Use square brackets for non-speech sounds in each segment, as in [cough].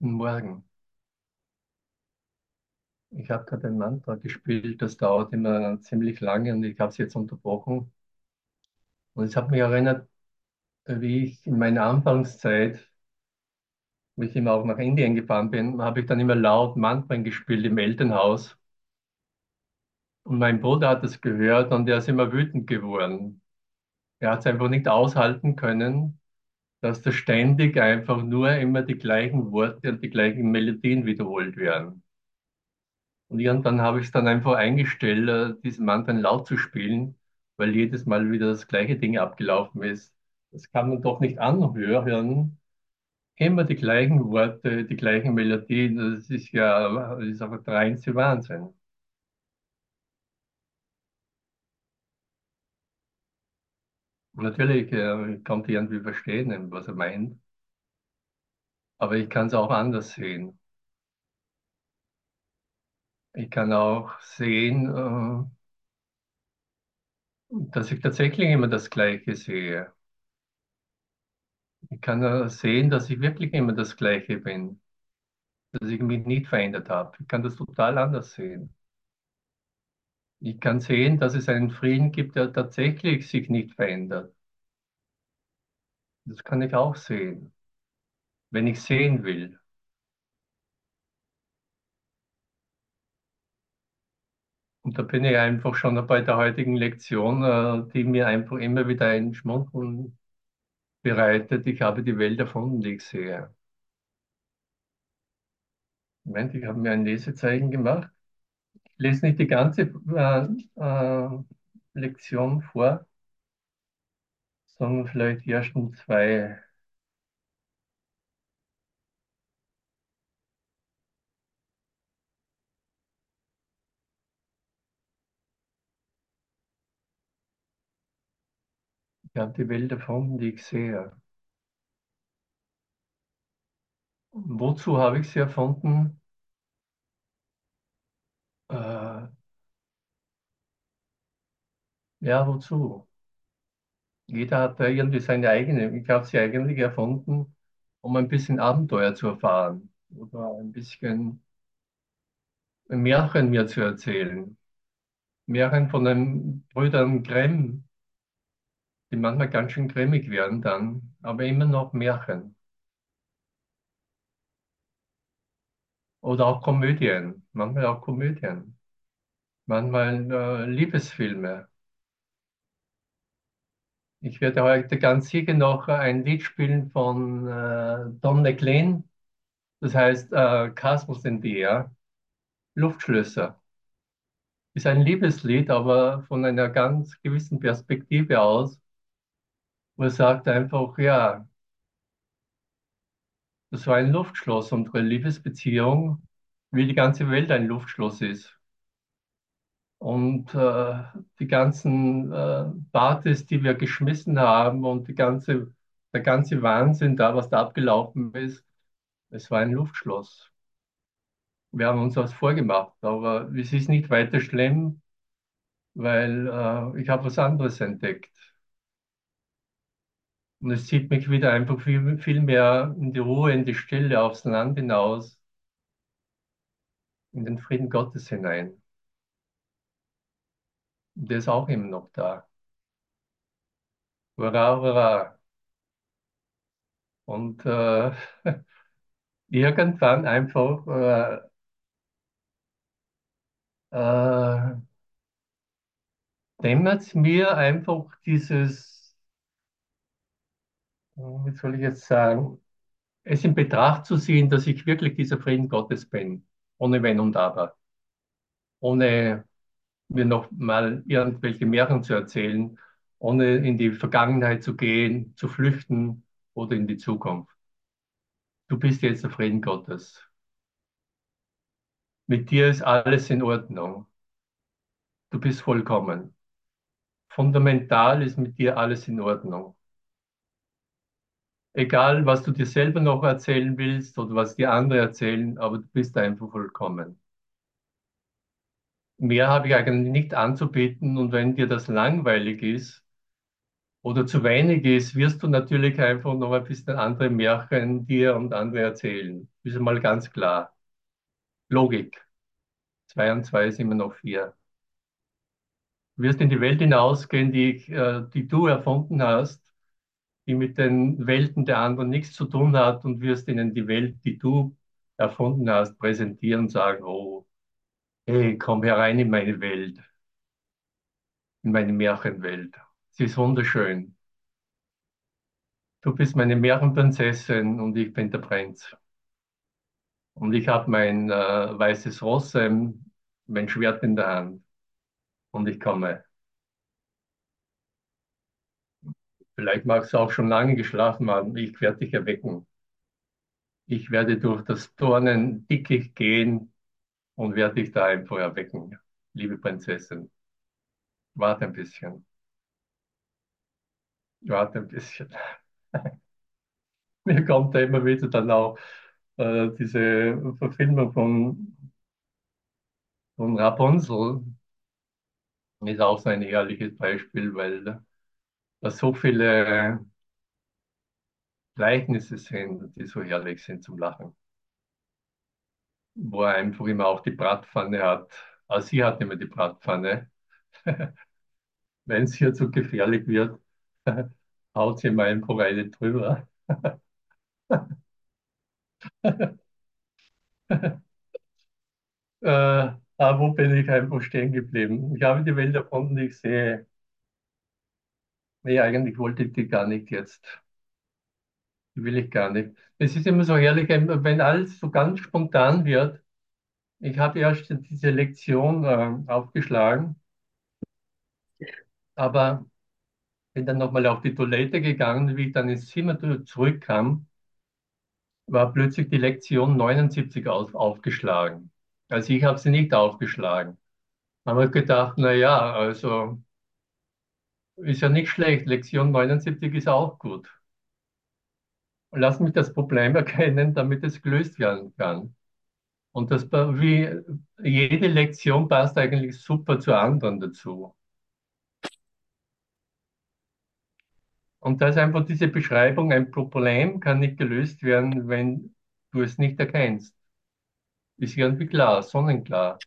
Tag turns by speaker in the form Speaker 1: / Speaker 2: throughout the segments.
Speaker 1: Guten Morgen. Ich habe gerade ein Mantra gespielt, das dauert immer ziemlich lange und ich habe es jetzt unterbrochen. Und es hat mich erinnert, wie ich in meiner Anfangszeit, wo ich immer auch nach Indien gefahren bin, habe ich dann immer laut Mantren gespielt im Elternhaus. Und mein Bruder hat das gehört und er ist immer wütend geworden. Er hat es einfach nicht aushalten können, dass da ständig einfach nur immer die gleichen Worte und die gleichen Melodien wiederholt werden. Und irgendwann habe ich es dann einfach eingestellt, äh, diesen Mantren laut zu spielen, weil jedes Mal wieder das gleiche Ding abgelaufen ist. Das kann man doch nicht anhören. Immer die gleichen Worte, die gleichen Melodien. Das ist ja, das ist einfach der reinste Wahnsinn. Natürlich, äh, ich konnte irgendwie verstehen, was er meint, aber ich kann es auch anders sehen. Ich kann auch sehen, äh, dass ich tatsächlich immer das Gleiche sehe. Ich kann äh, sehen, dass ich wirklich immer das Gleiche bin, dass ich mich nicht verändert habe. Ich kann das total anders sehen. Ich kann sehen, dass es einen Frieden gibt, der tatsächlich sich nicht verändert. Das kann ich auch sehen, wenn ich sehen will. Und da bin ich einfach schon bei der heutigen Lektion, äh, die mir einfach immer wieder ein Schmunzeln bereitet. Ich habe die Welt erfunden, die ich sehe. Moment, ich habe mir ein Lesezeichen gemacht. Lese nicht die ganze äh, äh, Lektion vor, sondern vielleicht die ersten zwei. Ich habe die Welt erfunden, die ich sehe. Wozu habe ich sie erfunden? Äh, ja, wozu? Jeder hat da irgendwie seine eigene. Ich habe sie eigentlich erfunden, um ein bisschen Abenteuer zu erfahren oder ein bisschen Märchen mir zu erzählen. Märchen von den Brüdern Grimm, die manchmal ganz schön grimmig werden dann, aber immer noch Märchen. Oder auch Komödien, manchmal auch Komödien, manchmal äh, Liebesfilme. Ich werde heute ganz sicher noch ein Lied spielen von äh, Don McLean, das heißt äh, Castles in the Air, Luftschlösser. Ist ein Liebeslied, aber von einer ganz gewissen Perspektive aus, wo er sagt einfach, ja, das war ein Luftschloss, unsere Liebesbeziehung, wie die ganze Welt ein Luftschloss ist. Und äh, die ganzen äh, Partys, die wir geschmissen haben und die ganze, der ganze Wahnsinn da, was da abgelaufen ist, es war ein Luftschloss. Wir haben uns was vorgemacht, aber es ist nicht weiter schlimm, weil äh, ich habe was anderes entdeckt. Und es zieht mich wieder einfach viel, viel mehr in die Ruhe, in die Stille, aufs Land hinaus, in den Frieden Gottes hinein. Und der ist auch immer noch da. Hurra, hurra. Und äh, [laughs] irgendwann einfach äh, äh, dämmert mir einfach dieses, wie soll ich jetzt sagen, es in Betracht zu ziehen, dass ich wirklich dieser Frieden Gottes bin, ohne Wenn und Aber, ohne mir noch mal irgendwelche Märchen zu erzählen, ohne in die Vergangenheit zu gehen, zu flüchten oder in die Zukunft. Du bist jetzt der Frieden Gottes. Mit dir ist alles in Ordnung. Du bist vollkommen. Fundamental ist mit dir alles in Ordnung. Egal, was du dir selber noch erzählen willst oder was die anderen erzählen, aber du bist einfach vollkommen. Mehr habe ich eigentlich nicht anzubieten und wenn dir das langweilig ist, oder zu wenig ist, wirst du natürlich einfach noch ein bisschen andere Märchen dir und andere erzählen. Ist einmal ganz klar. Logik. Zwei und zwei ist immer noch vier. Du wirst in die Welt hinausgehen, die, äh, die du erfunden hast, die mit den Welten der anderen nichts zu tun hat und wirst ihnen die Welt, die du erfunden hast, präsentieren und sagen, oh, hey, komm herein in meine Welt, in meine Märchenwelt. Sie ist wunderschön. Du bist meine Märchenprinzessin und ich bin der Prinz. Und ich habe mein äh, weißes Ross, ähm, mein Schwert in der Hand. Und ich komme. Vielleicht magst du auch schon lange geschlafen haben. Ich werde dich erwecken. Ich werde durch das Dornendickicht gehen und werde dich da einfach erwecken, liebe Prinzessin. Warte ein bisschen. Warte ein bisschen. [laughs] Mir kommt da immer wieder dann auch äh, diese Verfilmung von, von Rapunzel. Ist auch so ein herrliches Beispiel, weil da so viele Gleichnisse sind, die so herrlich sind zum Lachen. Wo er einfach immer auch die Bratpfanne hat. Also sie hat immer die Bratpfanne. [laughs] Wenn es hier zu gefährlich wird, [laughs] haut sie mal einfach eine drüber. [laughs] Äh, aber wo bin ich einfach stehen geblieben? Ich habe die Welt erfunden, ich sehe. Nee, eigentlich wollte ich die gar nicht jetzt. Die will ich gar nicht. Es ist immer so herrlich, wenn alles so ganz spontan wird. Ich habe erst diese Lektion äh, aufgeschlagen, aber bin dann nochmal auf die Toilette gegangen. Wie ich dann ins Zimmer zurückkam, war plötzlich die Lektion 79 auf, aufgeschlagen. Also ich habe sie nicht aufgeschlagen. Habe gedacht, na ja, also ist ja nicht schlecht. Lektion 79 ist auch gut. Lass mich das Problem [laughs] erkennen, damit es gelöst werden kann. Und das, wie jede Lektion passt eigentlich super zur anderen dazu. Und da ist einfach diese Beschreibung, ein Problem kann nicht gelöst werden, wenn du es nicht erkennst. Ist irgendwie klar, sonnenklar.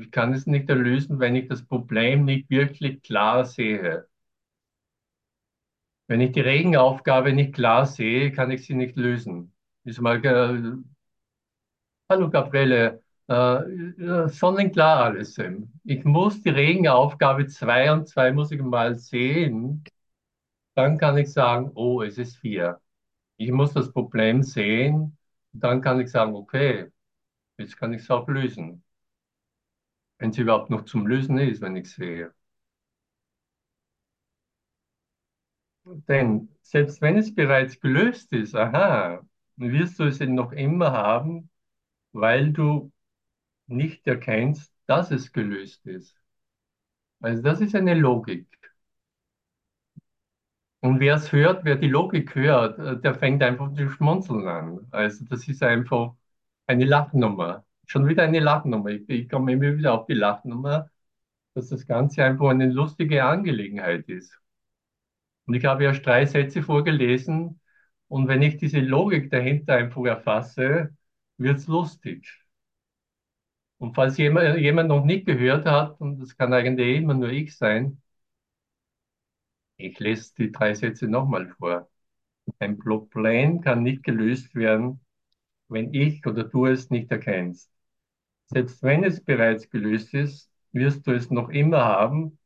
Speaker 1: Ich kann es nicht erlösen, wenn ich das Problem nicht wirklich klar sehe. Wenn ich die Regenaufgabe nicht klar sehe, kann ich sie nicht lösen. Ist mal, äh, hallo Gabriele, äh, sonnenklar alles. Ich muss die Regenaufgabe 2 und 2 muss ich mal sehen. Dann kann ich sagen, oh, es ist 4. Ich muss das Problem sehen. Dann kann ich sagen, okay, jetzt kann ich es auch lösen. Wenn es überhaupt noch zum Lösen ist, wenn ich sehe. Denn selbst wenn es bereits gelöst ist, aha, wirst du es noch immer haben, weil du nicht erkennst, dass es gelöst ist. Also das ist eine Logik. Und wer es hört, wer die Logik hört, äh, der fängt einfach zu schmunzeln an. Also das ist einfach eine Lachnummer. Schon wieder eine Lachnummer. Ich, ich komme immer wieder auf die Lachnummer, dass das Ganze einfach eine lustige Angelegenheit ist. Und ich habe erst drei Sätze vorgelesen. Und wenn ich diese Logik dahinter einfach erfasse, wird es lustig. Und falls jemand, jemand noch nicht gehört hat, und das kann eigentlich immer nur ich sein, ich lese die drei Sätze nochmal vor. Ein Problem kann nicht gelöst werden, wenn ich oder du es nicht erkennst. Selbst wenn es bereits gelöst ist, wirst du es noch immer haben,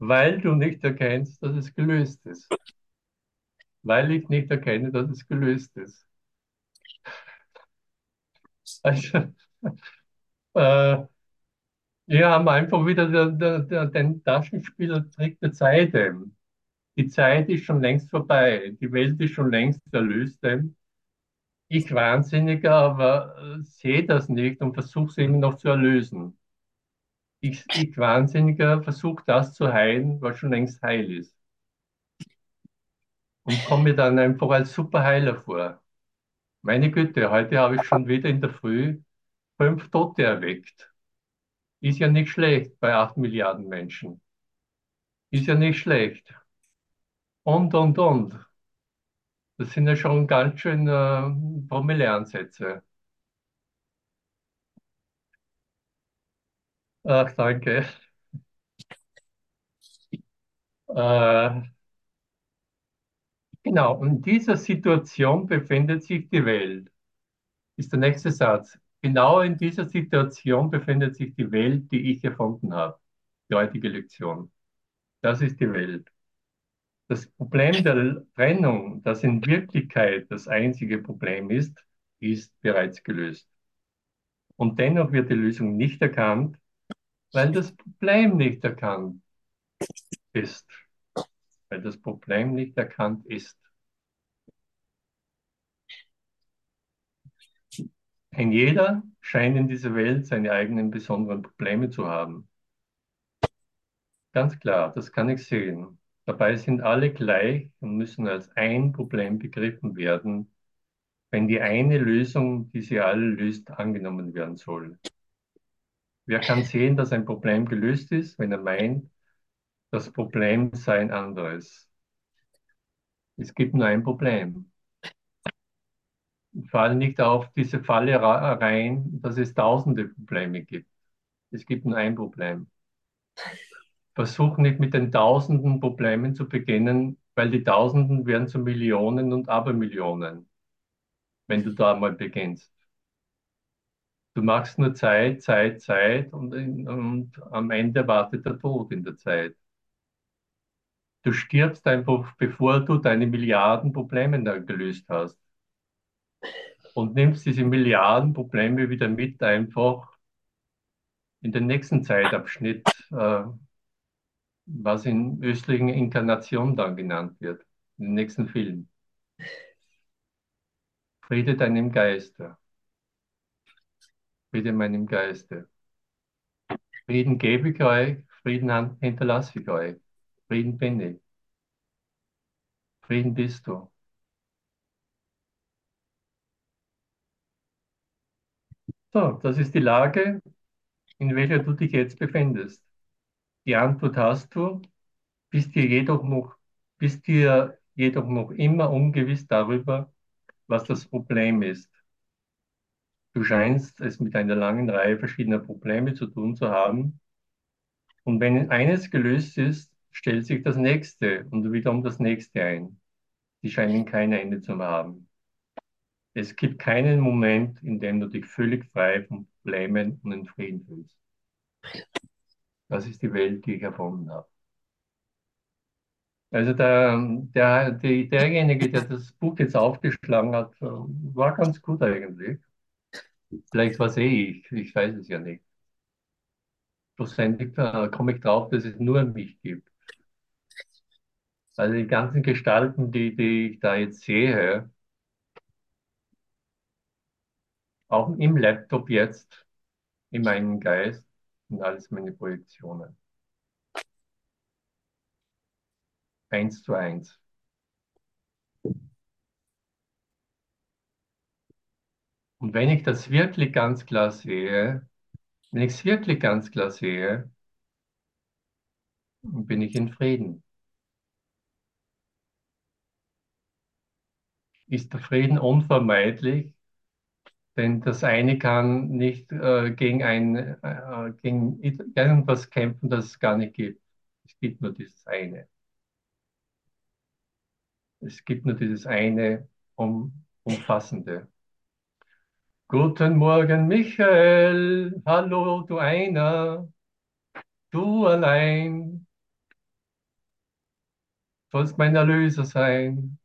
Speaker 1: weil du nicht erkennst, dass es gelöst ist. Weil ich nicht erkenne, dass es gelöst ist. [laughs] Also, äh, wir haben einfach wieder der, der, der, den Taschenspielertrick der Zeit. Die Zeit ist schon längst vorbei. Die Welt ist schon längst erlöst. Ich Wahnsinniger, aber äh, sehe das nicht und versuche es eben noch zu erlösen. Ich, ich Wahnsinniger versuche das zu heilen, was schon längst heil ist. Und komme mir dann einfach als Superheiler vor. Meine Güte, heute habe ich schon wieder in der Früh fünf Tote erweckt. Ist ja nicht schlecht bei acht Milliarden Menschen. Ist ja nicht schlecht. und, und, und. Das sind ja schon ganz schön äh, Promilleansätze. Ach, danke. Äh, genau, in dieser Situation befindet sich die Welt, ist der nächste Satz. Genau in dieser Situation befindet sich die Welt, die ich erfunden habe. Die heutige Lektion. Das ist die Welt. Das Problem der Trennung, das in Wirklichkeit das einzige Problem ist, ist bereits gelöst. Und dennoch wird die Lösung nicht erkannt, weil das Problem nicht erkannt ist. Weil das Problem nicht erkannt ist. Ein jeder scheint in dieser Welt seine eigenen besonderen Probleme zu haben. Ganz klar, das kann ich sehen. Dabei sind alle gleich und müssen als ein Problem begriffen werden, wenn die eine Lösung, die sie alle löst, angenommen werden soll. Wer kann sehen, dass ein Problem gelöst ist, wenn er meint, das Problem sei ein anderes? Es gibt nur ein Problem. Fall nicht auf diese Falle rein, dass es tausende Probleme gibt. Es gibt nur ein Problem. Versuch nicht mit den tausenden Problemen zu beginnen, weil die Tausenden werden zu Millionen und Abermillionen, wenn du da mal beginnst. Du machst nur Zeit, Zeit, Zeit und, und am Ende wartet der Tod in der Zeit. Du stirbst einfach, bevor du deine Milliarden Probleme da gelöst hast. Und nimmst diese Milliarden Probleme wieder mit, einfach in den nächsten Zeitabschnitt, äh, was in östlichen Inkarnation dann genannt wird, im nächsten Film. Friede deinem Geiste. Friede meinem Geiste. Frieden gebe ich euch, Frieden hinterlasse ich euch. Frieden bin ich. Frieden bist du. So, das ist die Lage, in welcher du dich jetzt befindest. Die Antwort hast du, bist dir jedoch noch, bist dir jedoch noch immer ungewiss darüber, was das Problem ist. Du scheinst es mit einer langen Reihe verschiedener Probleme zu tun zu haben. Und wenn eines gelöst ist, stellt sich das nächste und wiederum das nächste ein. Die scheinen kein Ende zu haben. Es gibt keinen Moment, in dem du dich völlig frei von Problemen und in Frieden fühlst. Das ist die Welt, die ich erfunden habe. Also der, der, die, derjenige, der das Buch jetzt aufgeschlagen hat, war ganz gut eigentlich. Vielleicht war eh ich, ich weiß es ja nicht. Schlussendlich äh, komme ich drauf, dass es nur mich gibt. Also die ganzen Gestalten, die, die ich da jetzt sehe, auch im Laptop jetzt, in meinem Geist, sind alles meine Projektionen. Eins zu eins. Und wenn ich das wirklich ganz klar sehe, wenn ich es wirklich ganz klar sehe, bin ich in Frieden. Ist der Frieden unvermeidlich? Denn das eine kann nicht äh, gegen, ein, äh, gegen irgendwas kämpfen, das es gar nicht gibt. Es gibt nur dieses eine. Es gibt nur dieses eine um, umfassende. Guten Morgen, Michael. Hallo, du einer. Du allein sollst mein Erlöser sein.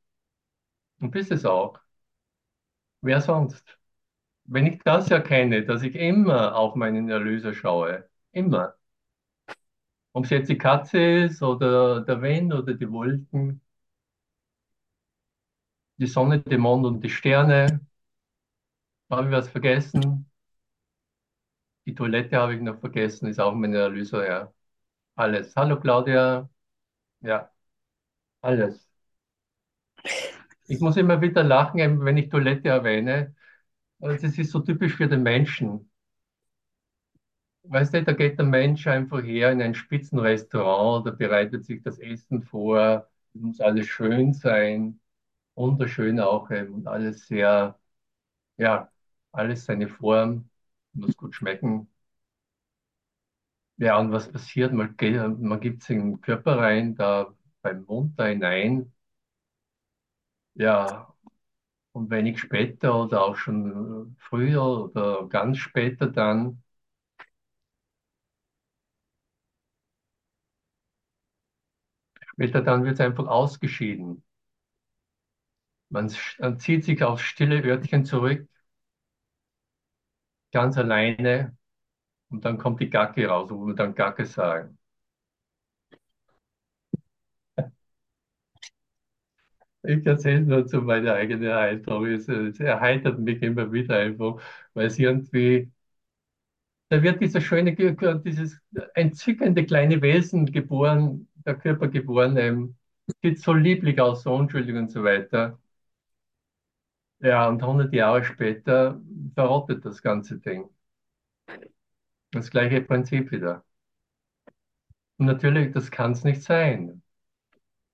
Speaker 1: Und bist es auch. Wer sonst? Wenn ich das erkenne, dass ich immer auf meinen Erlöser schaue, immer. Ob es jetzt die Katze ist oder der Wind oder die Wolken, die Sonne, der Mond und die Sterne, habe ich was vergessen? Die Toilette habe ich noch vergessen, ist auch meine Erlöser, ja. Alles. Hallo Claudia. Ja, alles. Ich muss immer wieder lachen, wenn ich Toilette erwähne. Also es ist so typisch für den Menschen. Weißt du, da geht der Mensch einfach her in ein Spitzenrestaurant, da bereitet sich das Essen vor, Es muss alles schön sein, wunderschön auch ähm, und alles sehr, ja, alles seine Form, muss gut schmecken. Ja, und was passiert? Man, man gibt es in den Körper rein, da beim Mund da hinein. Ja, und wenig später oder auch schon früher oder ganz später dann, später dann wird es einfach ausgeschieden. Man, man zieht sich aufs stille Örtchen zurück, ganz alleine, und dann kommt die Gacke raus, wo wir dann Gacke sagen. Ich erzähle nur zu meiner eigenen Erheiterung. Es, es erheitert mich immer wieder einfach, weil es irgendwie, da wird dieser schöne, dieses entzückende kleine Wesen geboren, der Körper geboren, ähm, sieht so lieblich aus, so unschuldig und so weiter. Ja, und 100 Jahre später verrottet das ganze Ding. Das gleiche Prinzip wieder. Und natürlich, das kann es nicht sein.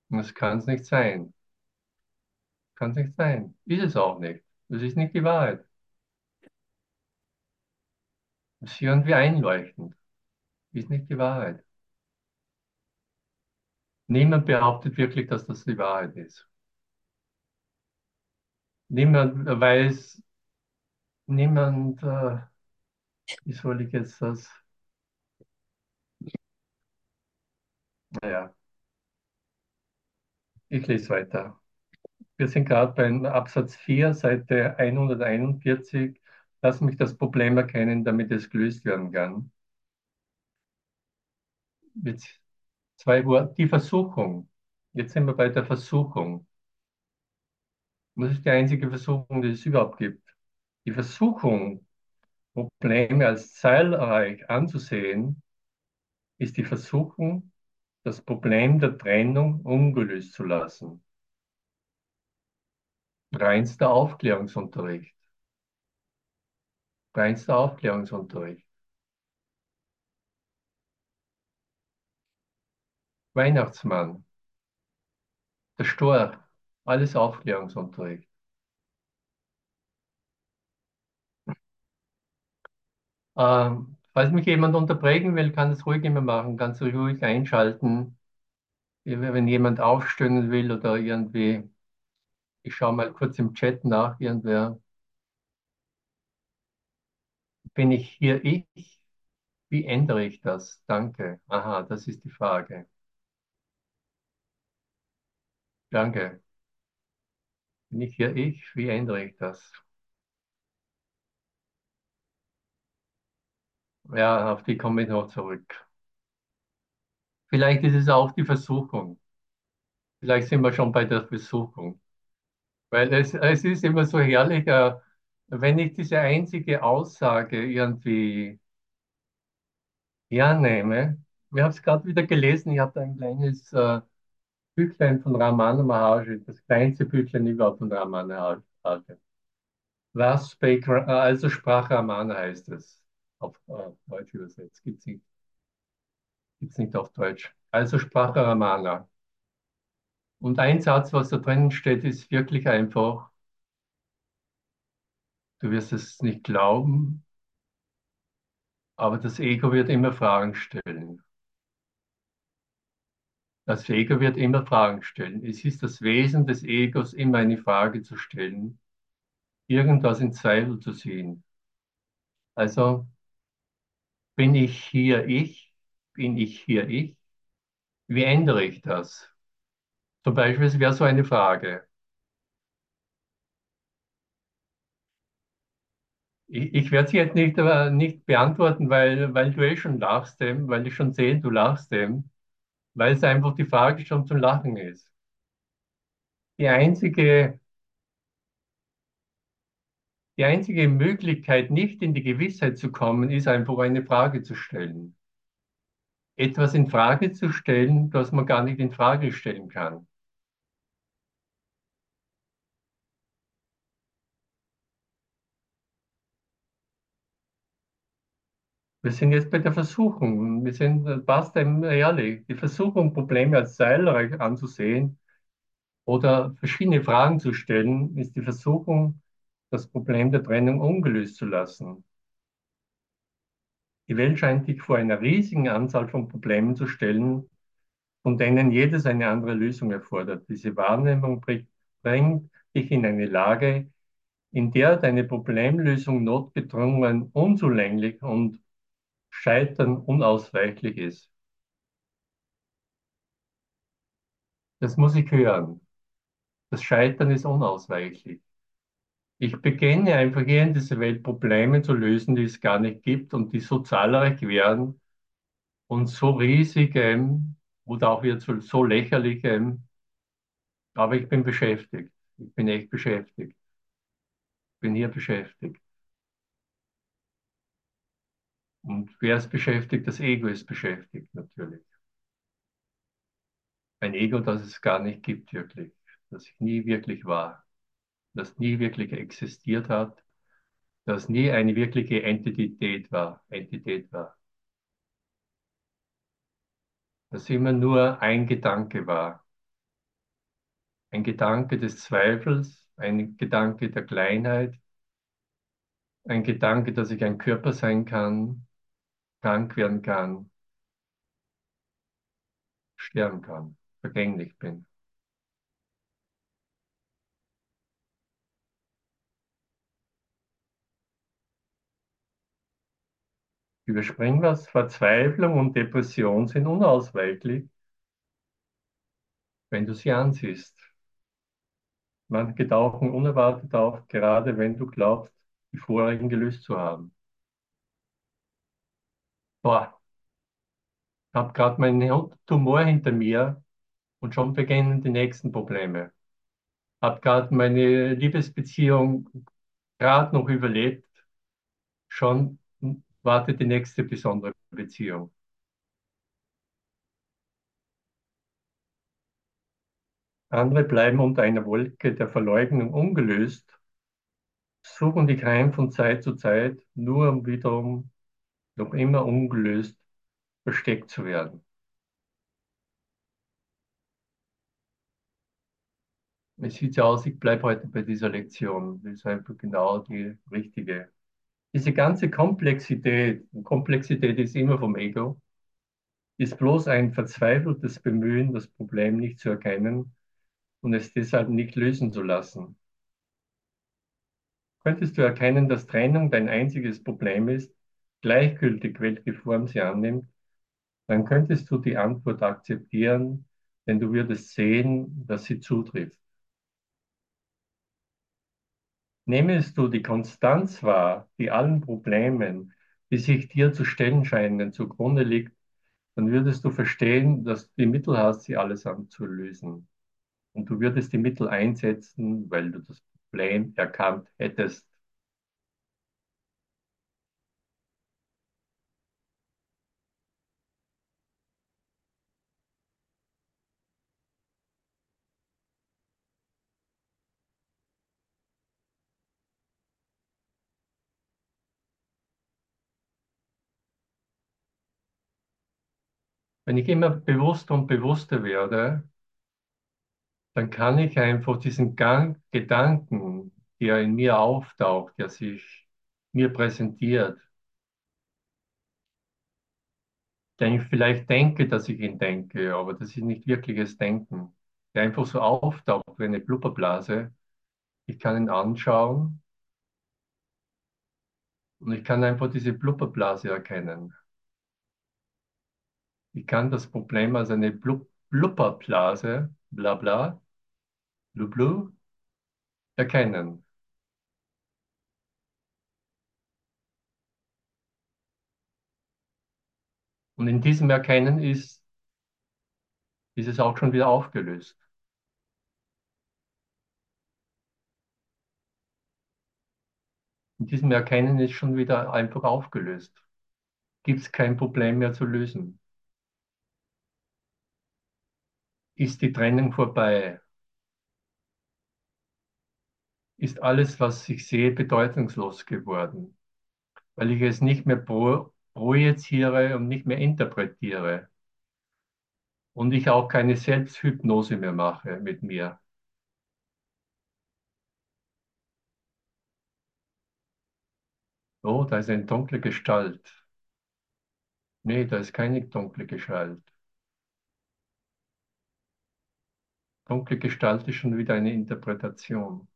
Speaker 1: Das kann es nicht sein. Kann es nicht sein. Ist es auch nicht. Das ist nicht die Wahrheit. Das ist irgendwie einleuchtend. Ist nicht die Wahrheit. Niemand behauptet wirklich, dass das die Wahrheit ist. Niemand weiß, niemand, äh, wie soll ich jetzt das? Naja, ich lese weiter. Wir sind gerade beim Absatz 4, Seite 141. Lass mich das Problem erkennen, damit es gelöst werden kann. Jetzt zwei Worte. Die Versuchung. Jetzt sind wir bei der Versuchung. Das ist die einzige Versuchung, die es überhaupt gibt. Die Versuchung, Probleme als zahlreich anzusehen, ist die Versuchung, das Problem der Trennung ungelöst zu lassen. Reinster Aufklärungsunterricht. Reinster Aufklärungsunterricht. Weihnachtsmann, der Storch, alles Aufklärungsunterricht. Ähm, falls mich jemand unterbrechen will, kann es ruhig immer machen, kannst du ruhig einschalten. Wenn jemand aufstöhnen will oder irgendwie, ich schaue mal kurz im Chat nach, irgendwer. Bin ich hier ich? Wie ändere ich das? Danke. Aha, das ist die Frage. Danke. Bin ich hier ich? Wie ändere ich das? Ja, auf die komme ich noch zurück. Vielleicht ist es auch die Versuchung. Vielleicht sind wir schon bei der Versuchung. Weil es, es ist immer so herrlich, äh, wenn ich diese einzige Aussage irgendwie hernehme. Wir haben es gerade wieder gelesen, ich habe da ein kleines äh, Büchlein von Ramana Maharshi, das kleinste Büchlein überhaupt von Ramana Maharshi. Was spake, äh, also sprach Ramana heißt es. Auf äh, Deutsch übersetzt, gibt es nicht, gibt's nicht auf Deutsch. Also sprach Ramana. Und ein Satz, was da drin steht, ist wirklich einfach, du wirst es nicht glauben, aber das Ego wird immer Fragen stellen. Das Ego wird immer Fragen stellen. Es ist das Wesen des Egos, immer eine Frage zu stellen, irgendwas in Zweifel zu ziehen. Also bin ich hier ich? Bin ich hier ich? Wie ändere ich das? Zum Beispiel, wäre so eine Frage. Ich, ich werde sie jetzt nicht, äh, nicht beantworten, weil, weil du eh schon lachst, ähm, weil ich schon sehe, du lachst, ähm, weil es einfach die Frage schon zum Lachen ist. Die einzige, die einzige Möglichkeit, nicht in die Gewissheit zu kommen, ist einfach eine Frage zu stellen. Etwas in Frage zu stellen, das man gar nicht in Frage stellen kann. Wir sind jetzt bei der Versuchung. Wir sind, äh, passt einem ehrlich, die Versuchung, Probleme als Seilreich anzusehen, oder verschiedene Fragen zu stellen, ist die Versuchung, das Problem der Trennung ungelöst zu lassen. Die Welt scheint dich vor einer riesigen Anzahl von Problemen zu stellen, von denen jedes eine andere Lösung erfordert. Diese Wahrnehmung bringt dich in eine Lage, in der deine Problemlösung notgedrungen, unzulänglich und Scheitern unausweichlich ist. Das muss ich hören. Das Scheitern ist unausweichlich. Ich beginne einfach hier in dieser Welt Probleme zu lösen, die es gar nicht gibt und die so zahlreich werden und so riesig ähm, oder auch wieder so, so lächerlich. Ähm, aber ich bin beschäftigt. Ich bin echt beschäftigt. Ich bin hier beschäftigt. Und wer ist beschäftigt? Das Ego ist beschäftigt natürlich. Ein Ego, das es gar nicht gibt wirklich, das ich nie wirklich war, das nie wirklich existiert hat, das nie eine wirkliche Entität war, Entität war. Das immer nur ein Gedanke war. Ein Gedanke des Zweifels, ein Gedanke der Kleinheit, ein Gedanke, dass ich ein Körper sein kann, krank werden kann, sterben kann, vergänglich bin. Überspringen was? Verzweiflung und Depression sind unausweichlich, wenn du sie ansiehst. Manche tauchen unerwartet auf, gerade wenn du glaubst, die vorigen gelöst zu haben. Boah, ich habe gerade meinen Tumor hinter mir und schon beginnen die nächsten Probleme. Habe gerade meine Liebesbeziehung gerade noch überlebt, schon wartet die nächste besondere Beziehung. Andere bleiben unter einer Wolke der Verleugnung ungelöst, suchen die Keim von Zeit zu Zeit, nur um wiederum noch immer ungelöst versteckt zu werden. Es sieht so aus, ich bleibe heute bei dieser Lektion. Das ist einfach genau die richtige. Diese ganze Komplexität, und Komplexität ist immer vom Ego, ist bloß ein verzweifeltes Bemühen, das Problem nicht zu erkennen und es deshalb nicht lösen zu lassen. Könntest du erkennen, dass Trennung dein einziges Problem ist, gleichgültig welche Form sie annimmt, dann könntest du die Antwort akzeptieren, denn du würdest sehen, dass sie zutrifft. Nehmest du die Konstanz wahr, die allen Problemen, die sich dir zu stellen scheinen, zugrunde liegt, dann würdest du verstehen, dass du die Mittel hast, sie allesamt zu lösen. Und du würdest die Mittel einsetzen, weil du das Problem erkannt hättest. Wenn ich immer bewusster und bewusster werde, dann kann ich einfach diesen Gang, Gedanken, der in mir auftaucht, der sich mir präsentiert, den ich vielleicht denke, dass ich ihn denke, aber das ist nicht wirkliches Denken, der einfach so auftaucht wie eine Blubberblase. Ich kann ihn anschauen und ich kann einfach diese Blubberblase erkennen. Ich kann das Problem als eine Blub Blubberblase, bla bla, blublu, erkennen. Und in diesem Erkennen ist, ist es auch schon wieder aufgelöst. In diesem Erkennen ist schon wieder einfach aufgelöst. Gibt es kein Problem mehr zu lösen. Ist die Trennung vorbei? Ist alles, was ich sehe, bedeutungslos geworden, weil ich es nicht mehr pro projiziere und nicht mehr interpretiere und ich auch keine Selbsthypnose mehr mache mit mir. Oh, da ist eine dunkle Gestalt. Nee, da ist keine dunkle Gestalt. Dunkle Gestalt ist schon wieder eine Interpretation.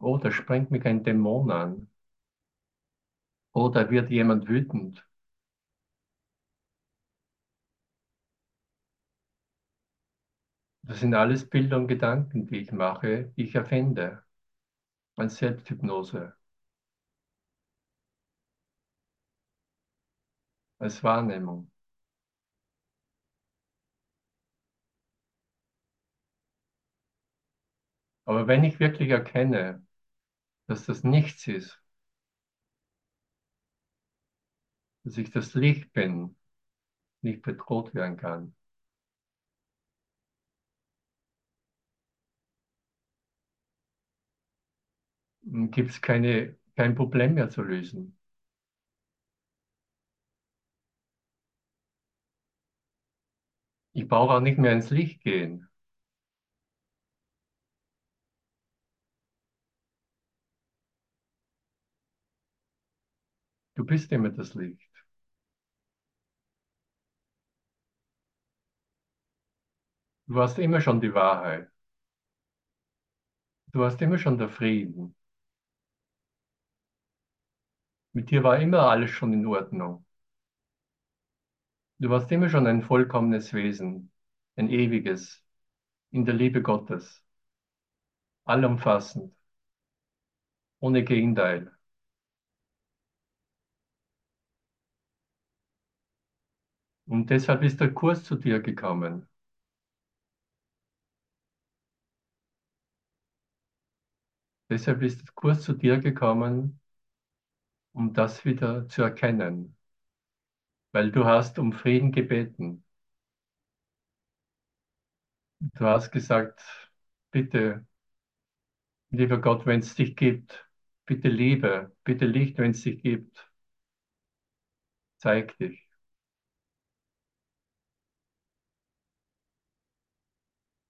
Speaker 1: Da sprengt mich ein Dämon an. Da wird jemand wütend. Das sind alles Bilder und Gedanken, die ich mache, die ich erfinde. Als Selbsthypnose, als Wahrnehmung. Aber wenn ich wirklich erkenne, dass das nichts ist, dass ich das Licht bin, nicht bedroht werden kann, gibt es kein Problem mehr zu lösen. Ich brauche auch nicht mehr ins Licht gehen. Du bist immer das Licht. Du warst immer schon die Wahrheit. Du warst immer schon der Frieden. Mit dir war immer alles schon in Ordnung. Du warst immer schon ein vollkommenes Wesen, ein ewiges, in der Liebe Gottes, allumfassend, ohne Gegenteil. Und deshalb ist der Kurs zu dir gekommen. Deshalb ist der Kurs zu dir gekommen, um das wieder zu erkennen, weil du hast um Frieden gebeten. Du hast gesagt, bitte, lieber Gott, wenn es dich gibt, bitte Liebe, bitte Licht, wenn es dich gibt, zeig dich.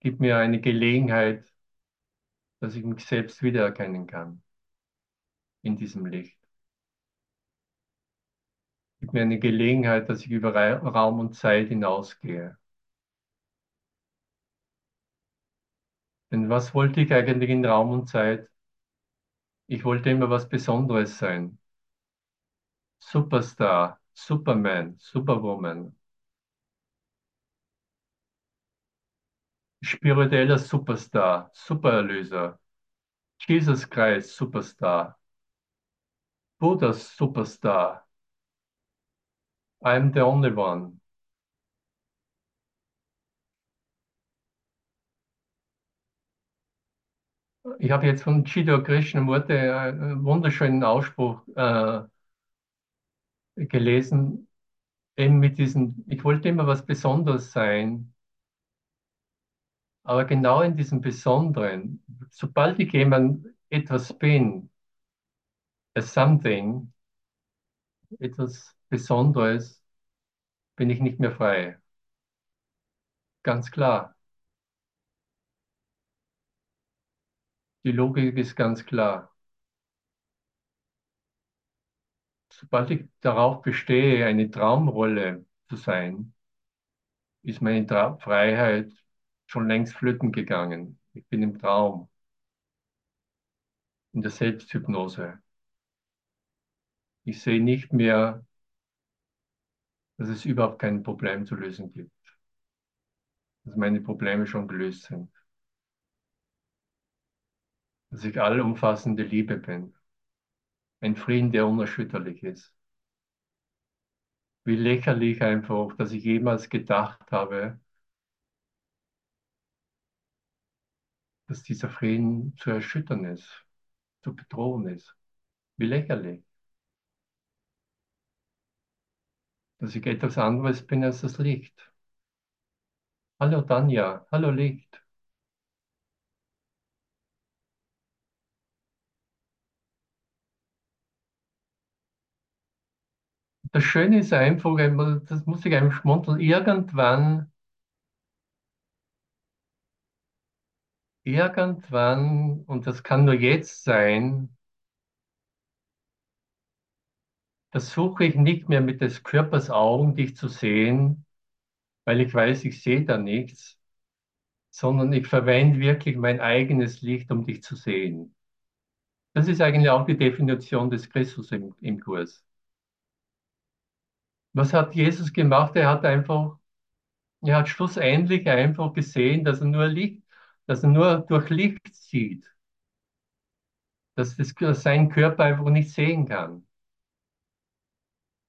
Speaker 1: Gib mir eine Gelegenheit, dass ich mich selbst wiedererkennen kann in diesem Licht. Gib mir eine Gelegenheit, dass ich über Raum und Zeit hinausgehe. Denn was wollte ich eigentlich in Raum und Zeit? Ich wollte immer was Besonderes sein. Superstar, Superman, Superwoman. Spiritueller Superstar, Supererlöser. Jesus Christ, Superstar. Buddha, Superstar. I'm the only one. Ich habe jetzt von Jiddu Krishnamurti einen wunderschönen Ausspruch äh, gelesen, eben mit diesem, ich wollte immer was Besonderes sein, aber genau in diesem Besonderen, sobald ich jemand etwas bin, a something, etwas Besonderes, bin ich nicht mehr frei. Ganz klar. Die Logik ist ganz klar. Sobald ich darauf bestehe, eine Traumrolle zu sein, ist meine Tra Freiheit schon längst flöten gegangen. Ich bin im Traum, in der Selbsthypnose. Ich sehe nicht mehr, dass es überhaupt kein Problem zu lösen gibt. Dass meine Probleme schon gelöst sind. Dass ich allumfassende Liebe bin. Ein Frieden, der unerschütterlich ist. Wie lächerlich einfach, dass ich jemals gedacht habe, dass dieser Frieden zu erschüttern ist, zu bedrohen ist. Wie lächerlich. Dass ich etwas anderes bin als das Licht. Hallo Tanja, hallo Licht. Das Schöne ist einfach, das muss ich einem schmunzeln, irgendwann, irgendwann, und das kann nur jetzt sein, versuche ich nicht mehr mit des Körpers Augen dich zu sehen, weil ich weiß, ich sehe da nichts, sondern ich verwende wirklich mein eigenes Licht, um dich zu sehen. Das ist eigentlich auch die Definition des Christus im, im Kurs. Was hat Jesus gemacht? Er hat einfach, er hat schlussendlich einfach gesehen, dass er nur Licht, dass er nur durch Licht sieht. Dass, das, sein Körper einfach nicht sehen kann.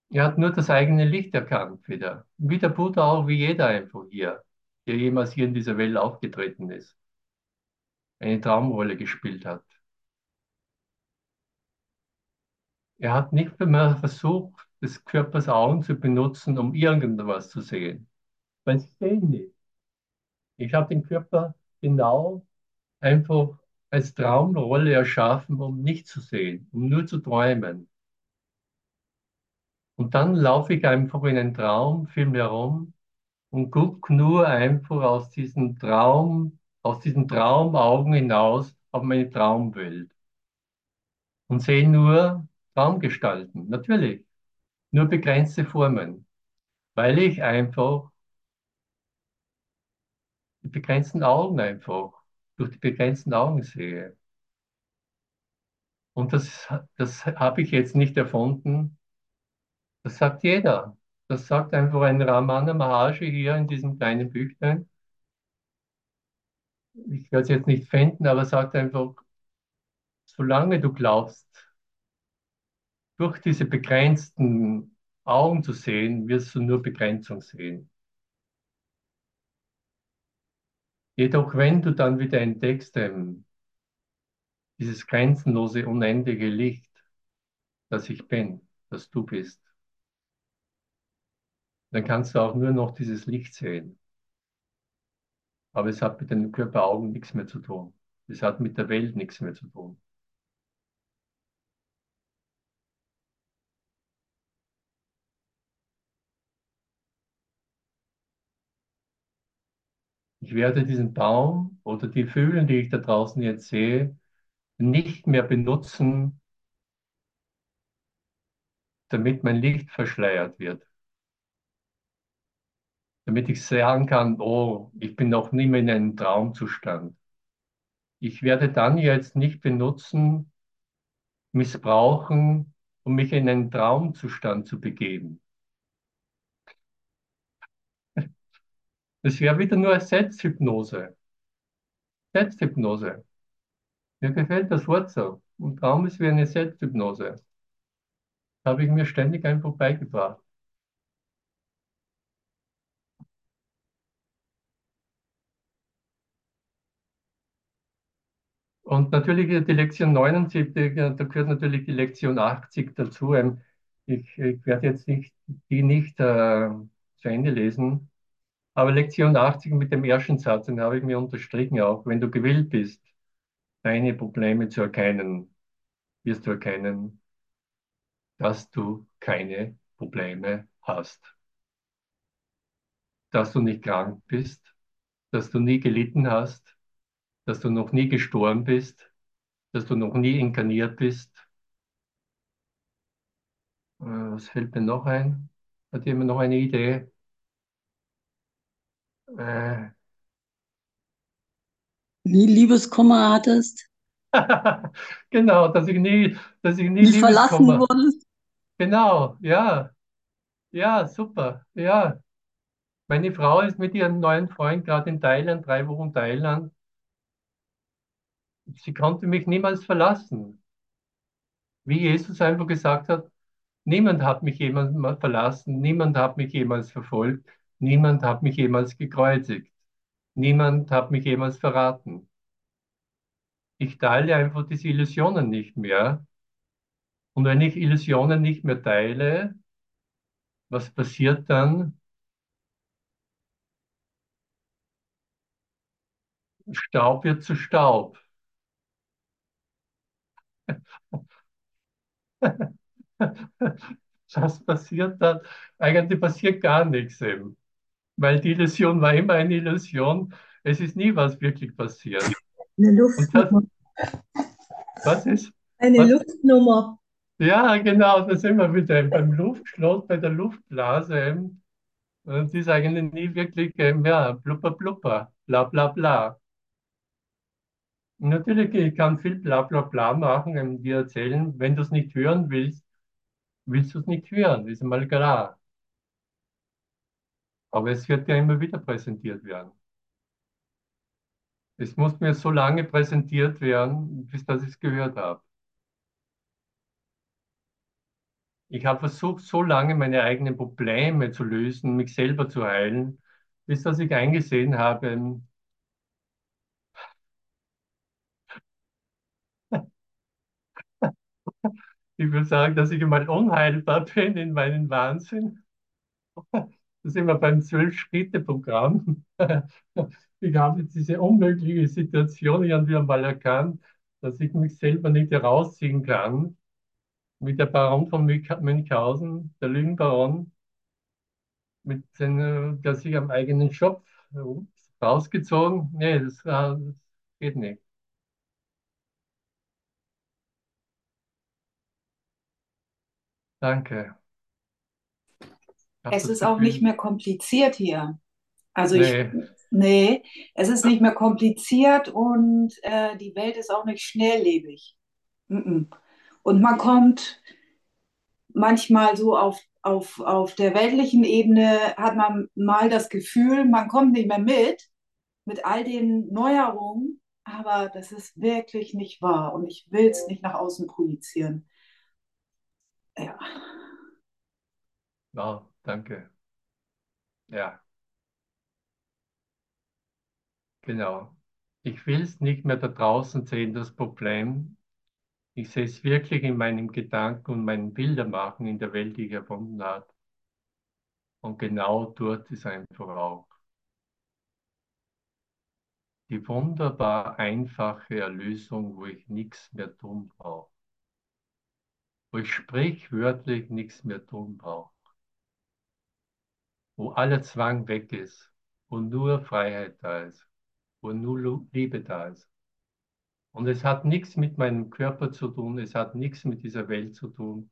Speaker 1: Er hat nur das eigene Licht erkannt wieder. Wie der Buddha auch, wie jeder einfach hier, der jemals hier in dieser Welt aufgetreten ist. Eine Traumrolle gespielt hat. Er hat nicht mehr versucht, des Körpers Augen zu benutzen, um irgendwas zu sehen. Weil sie sehen nicht. Ich habe den Körper genau einfach als Traumrolle erschaffen, um nicht zu sehen, um nur zu träumen. Und dann laufe ich einfach in einen Traumfilm herum und gucke nur einfach aus diesem Traum, aus diesen Traumaugen hinaus auf meine Traumwelt. Und sehe nur Traumgestalten, natürlich, nur begrenzte Formen, weil ich einfach die begrenzten Augen einfach durch die begrenzten Augen sehe. Und das, das habe ich jetzt nicht erfunden. Das sagt jeder. Das sagt einfach ein Ramana Maharshi hier in diesem kleinen Büchlein. Ich werde es jetzt nicht finden, aber sagt einfach, solange du glaubst, durch diese begrenzten Augen zu sehen, wirst du nur Begrenzung sehen. Jedoch, wenn du dann wieder entdeckst, ähm, dieses grenzenlose, unendliche Licht, das ich bin, das du bist, dann kannst du auch nur noch dieses Licht sehen. Aber es hat mit den Körperaugen nichts mehr zu tun. Es hat mit der Welt nichts mehr zu tun. Ich werde diesen Baum oder die Vögel, die ich da draußen jetzt sehe, nicht mehr benutzen, damit mein Licht verschleiert wird. Damit ich sagen kann, oh, ich bin noch nie mehr in einem Traumzustand. Ich werde dann jetzt nicht benutzen, missbrauchen, um mich in einen Traumzustand zu begeben. Das wäre wieder nur Selbsthypnose. Selbsthypnose. Mir gefällt das Wort so. Und Traum ist wie eine Selbsthypnose. Habe ich mir ständig einfach beigebracht. Und natürlich die Lektion 79, da gehört natürlich die Lektion 80 dazu. Ähm, ich, ich werde jetzt nicht, die nicht äh, zu Ende lesen, aber Lektion 80 mit dem ersten Satz, den habe ich mir unterstrichen auch. Wenn du gewillt bist, deine Probleme zu erkennen, wirst du erkennen, dass du keine Probleme hast. Dass du nicht krank bist, dass du nie gelitten hast, dass du noch nie gestorben bist, dass du noch nie inkarniert bist. Äh, was fällt mir noch ein? Hat jemand noch eine Idee?
Speaker 2: Äh, Nie Liebeskummer hattest? [laughs]
Speaker 1: genau, dass ich nie, dass ich nie
Speaker 2: Nie verlassen
Speaker 1: Liebeskummer.
Speaker 2: wurdest?
Speaker 1: Genau, ja, ja, super, ja. Meine Frau ist mit ihrem neuen Freund gerade in Thailand, drei Wochen Thailand. Sie konnte mich niemals verlassen. Wie Jesus einfach gesagt hat, niemand hat mich jemals verlassen, niemand hat mich jemals verfolgt, niemand hat mich jemals gekreuzigt, niemand hat mich jemals verraten. Ich teile einfach diese Illusionen nicht mehr. Und wenn ich Illusionen nicht mehr teile, was passiert dann? Staub wird zu Staub. [laughs] Was passiert dann? Eigentlich passiert gar nichts eben. Weil die Illusion war immer eine Illusion. Es ist nie was wirklich passiert.
Speaker 2: Eine Luftnummer.
Speaker 1: was ist?
Speaker 2: Eine
Speaker 1: Was?
Speaker 2: Luftnummer.
Speaker 1: Ja, genau, da sind wir wieder beim Luftschloss, bei der Luftblase. Und die sagen nie wirklich, ähm, ja, blubber, blubber, bla, bla, bla. Natürlich, ich kann viel bla, bla, bla machen und dir erzählen, wenn du es nicht hören willst, willst du es nicht hören, ist einmal klar. Aber es wird ja immer wieder präsentiert werden. Es muss mir so lange präsentiert werden, bis dass ich es gehört habe. Ich habe versucht, so lange meine eigenen Probleme zu lösen, mich selber zu heilen, bis dass ich eingesehen habe, [laughs] ich würde sagen, dass ich einmal unheilbar bin in meinen Wahnsinn. [laughs] Da sind wir beim Zwölf-Schritte-Programm. [laughs] Ich habe jetzt diese unmögliche Situation irgendwie einmal erkannt, dass ich mich selber nicht herausziehen kann. Mit der Baron von Münchhausen, der Lügenbaron, mit äh, der sich am eigenen Schopf rausgezogen. Nee, das, das geht nicht. Danke.
Speaker 3: Es ist auch nicht mehr kompliziert hier. Also ich,
Speaker 1: nee,
Speaker 3: nee, es ist nicht mehr kompliziert und äh, die Welt ist auch nicht schnelllebig. Und man kommt manchmal so auf, auf, auf der weltlichen Ebene, hat man mal das Gefühl, man kommt nicht mehr mit, mit all den Neuerungen, aber das ist wirklich nicht wahr und ich will es nicht nach außen projizieren. Ja.
Speaker 1: wow, danke. Ja, genau. Ich will es nicht mehr da draußen sehen, das Problem. Ich sehe es wirklich in meinem Gedanken und meinen Bildermachen in der Welt, die ich erfunden habe. Und genau dort ist einfach auch die wunderbar einfache Erlösung, wo ich nichts mehr tun brauche. Wo ich sprichwörtlich nichts mehr tun brauche. Wo aller Zwang weg ist. Wo nur Freiheit da ist. Wo nur Liebe da ist. Und es hat nichts mit meinem Körper zu tun. Es hat nichts mit dieser Welt zu tun.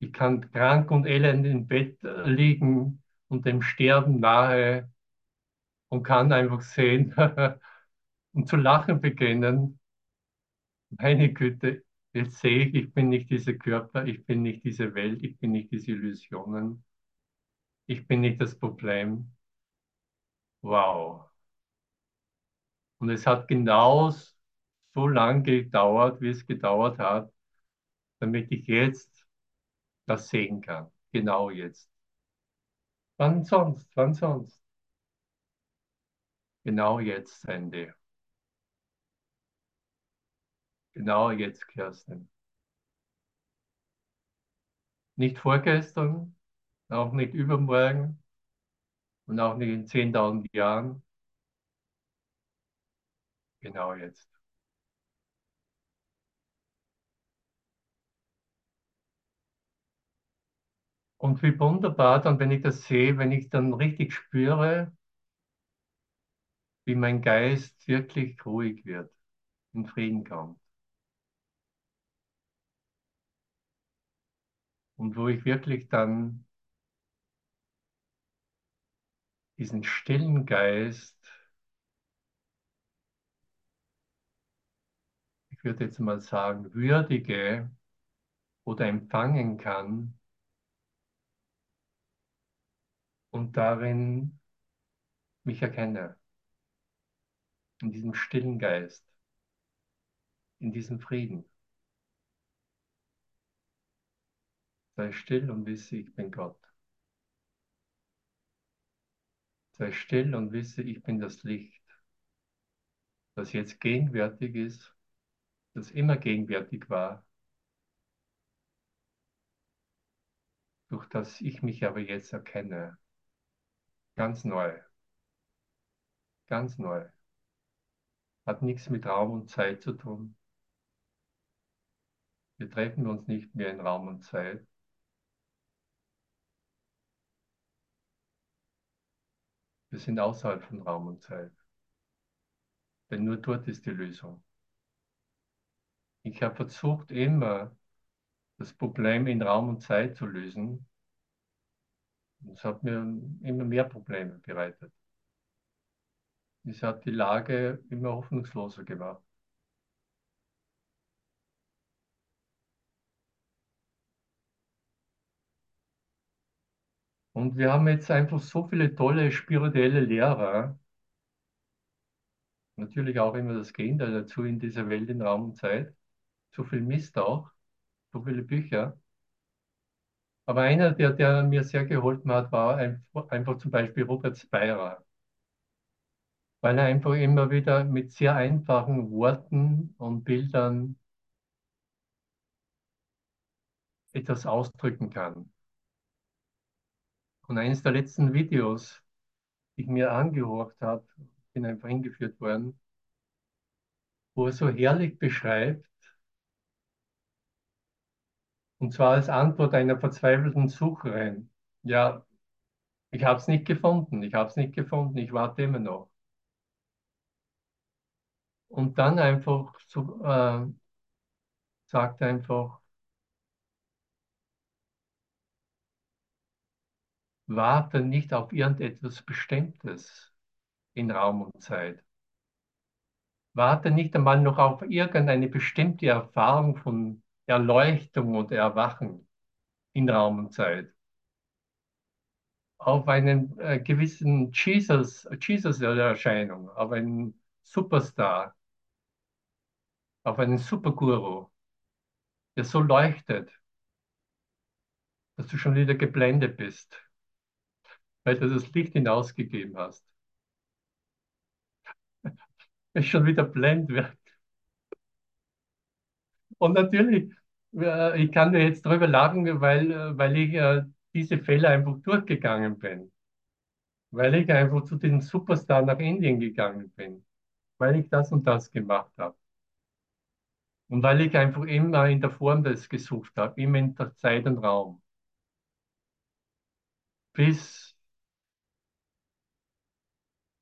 Speaker 1: Ich kann krank und elend im Bett liegen und dem Sterben nahe und kann einfach sehen [laughs] und zu lachen beginnen. Meine Güte, jetzt sehe ich, ich bin nicht dieser Körper, ich bin nicht diese Welt, ich bin nicht diese Illusionen, ich bin nicht das Problem. Wow. Und es hat genau so lange gedauert, wie es gedauert hat, damit ich jetzt das sehen kann. Genau jetzt. Wann sonst? Wann sonst? Genau jetzt, Sandy. Genau jetzt, Kerstin. Nicht vorgestern, auch nicht übermorgen und auch nicht in 10.000 Jahren. Genau jetzt. Und wie wunderbar dann, wenn ich das sehe, wenn ich dann richtig spüre, wie mein Geist wirklich ruhig wird, in Frieden kommt. Und wo ich wirklich dann diesen stillen Geist, ich würde jetzt mal sagen, würdige oder empfangen kann und darin mich erkenne, in diesem stillen Geist, in diesem Frieden. Sei still und wisse, ich bin Gott. Sei still und wisse, ich bin das Licht, das jetzt gegenwärtig ist, das immer gegenwärtig war, durch das ich mich aber jetzt erkenne. Ganz neu. Ganz neu. Hat nichts mit Raum und Zeit zu tun. Wir treffen uns nicht mehr in Raum und Zeit. Wir sind außerhalb von Raum und Zeit. Denn nur dort ist die Lösung. Ich habe versucht immer das Problem in Raum und Zeit zu lösen. Das hat mir immer mehr Probleme bereitet. Es hat die Lage immer hoffnungsloser gemacht. Und wir haben jetzt einfach so viele tolle spirituelle Lehrer, natürlich auch immer das Gegenteil dazu in dieser Welt in Raum und Zeit, so viel Mist auch, so viele Bücher. Aber einer, der, der mir sehr geholfen hat, war einfach, einfach zum Beispiel Robert Speirer weil er einfach immer wieder mit sehr einfachen Worten und Bildern etwas ausdrücken kann. Und eines der letzten Videos, die ich mir angehört habe, bin einfach hingeführt worden, wo er so herrlich beschreibt, und zwar als Antwort einer verzweifelten Sucherin. Ja, ich habe es nicht gefunden, ich habe es nicht gefunden, ich warte immer noch. Und dann einfach so, äh, sagt einfach, warte nicht auf irgendetwas Bestimmtes in Raum und Zeit. Warte nicht einmal noch auf irgendeine bestimmte Erfahrung von Erleuchtung und Erwachen in Raum und Zeit. Auf einen äh, gewissen Jesus, Jesus-Erscheinung, auf einen Superstar, auf einen Superguru, der so leuchtet, dass du schon wieder geblendet bist, weil du das Licht hinausgegeben hast. [laughs] Es schon wieder blind wird. Und natürlich, äh, ich kann dir jetzt darüber lachen, weil, äh, weil ich äh, diese Fälle einfach durchgegangen bin. Weil ich einfach zu diesem Superstar nach Indien gegangen bin. Weil ich das und das gemacht habe. Und weil ich einfach immer in der Form das gesucht habe, immer in der Zeit und Raum. Bis,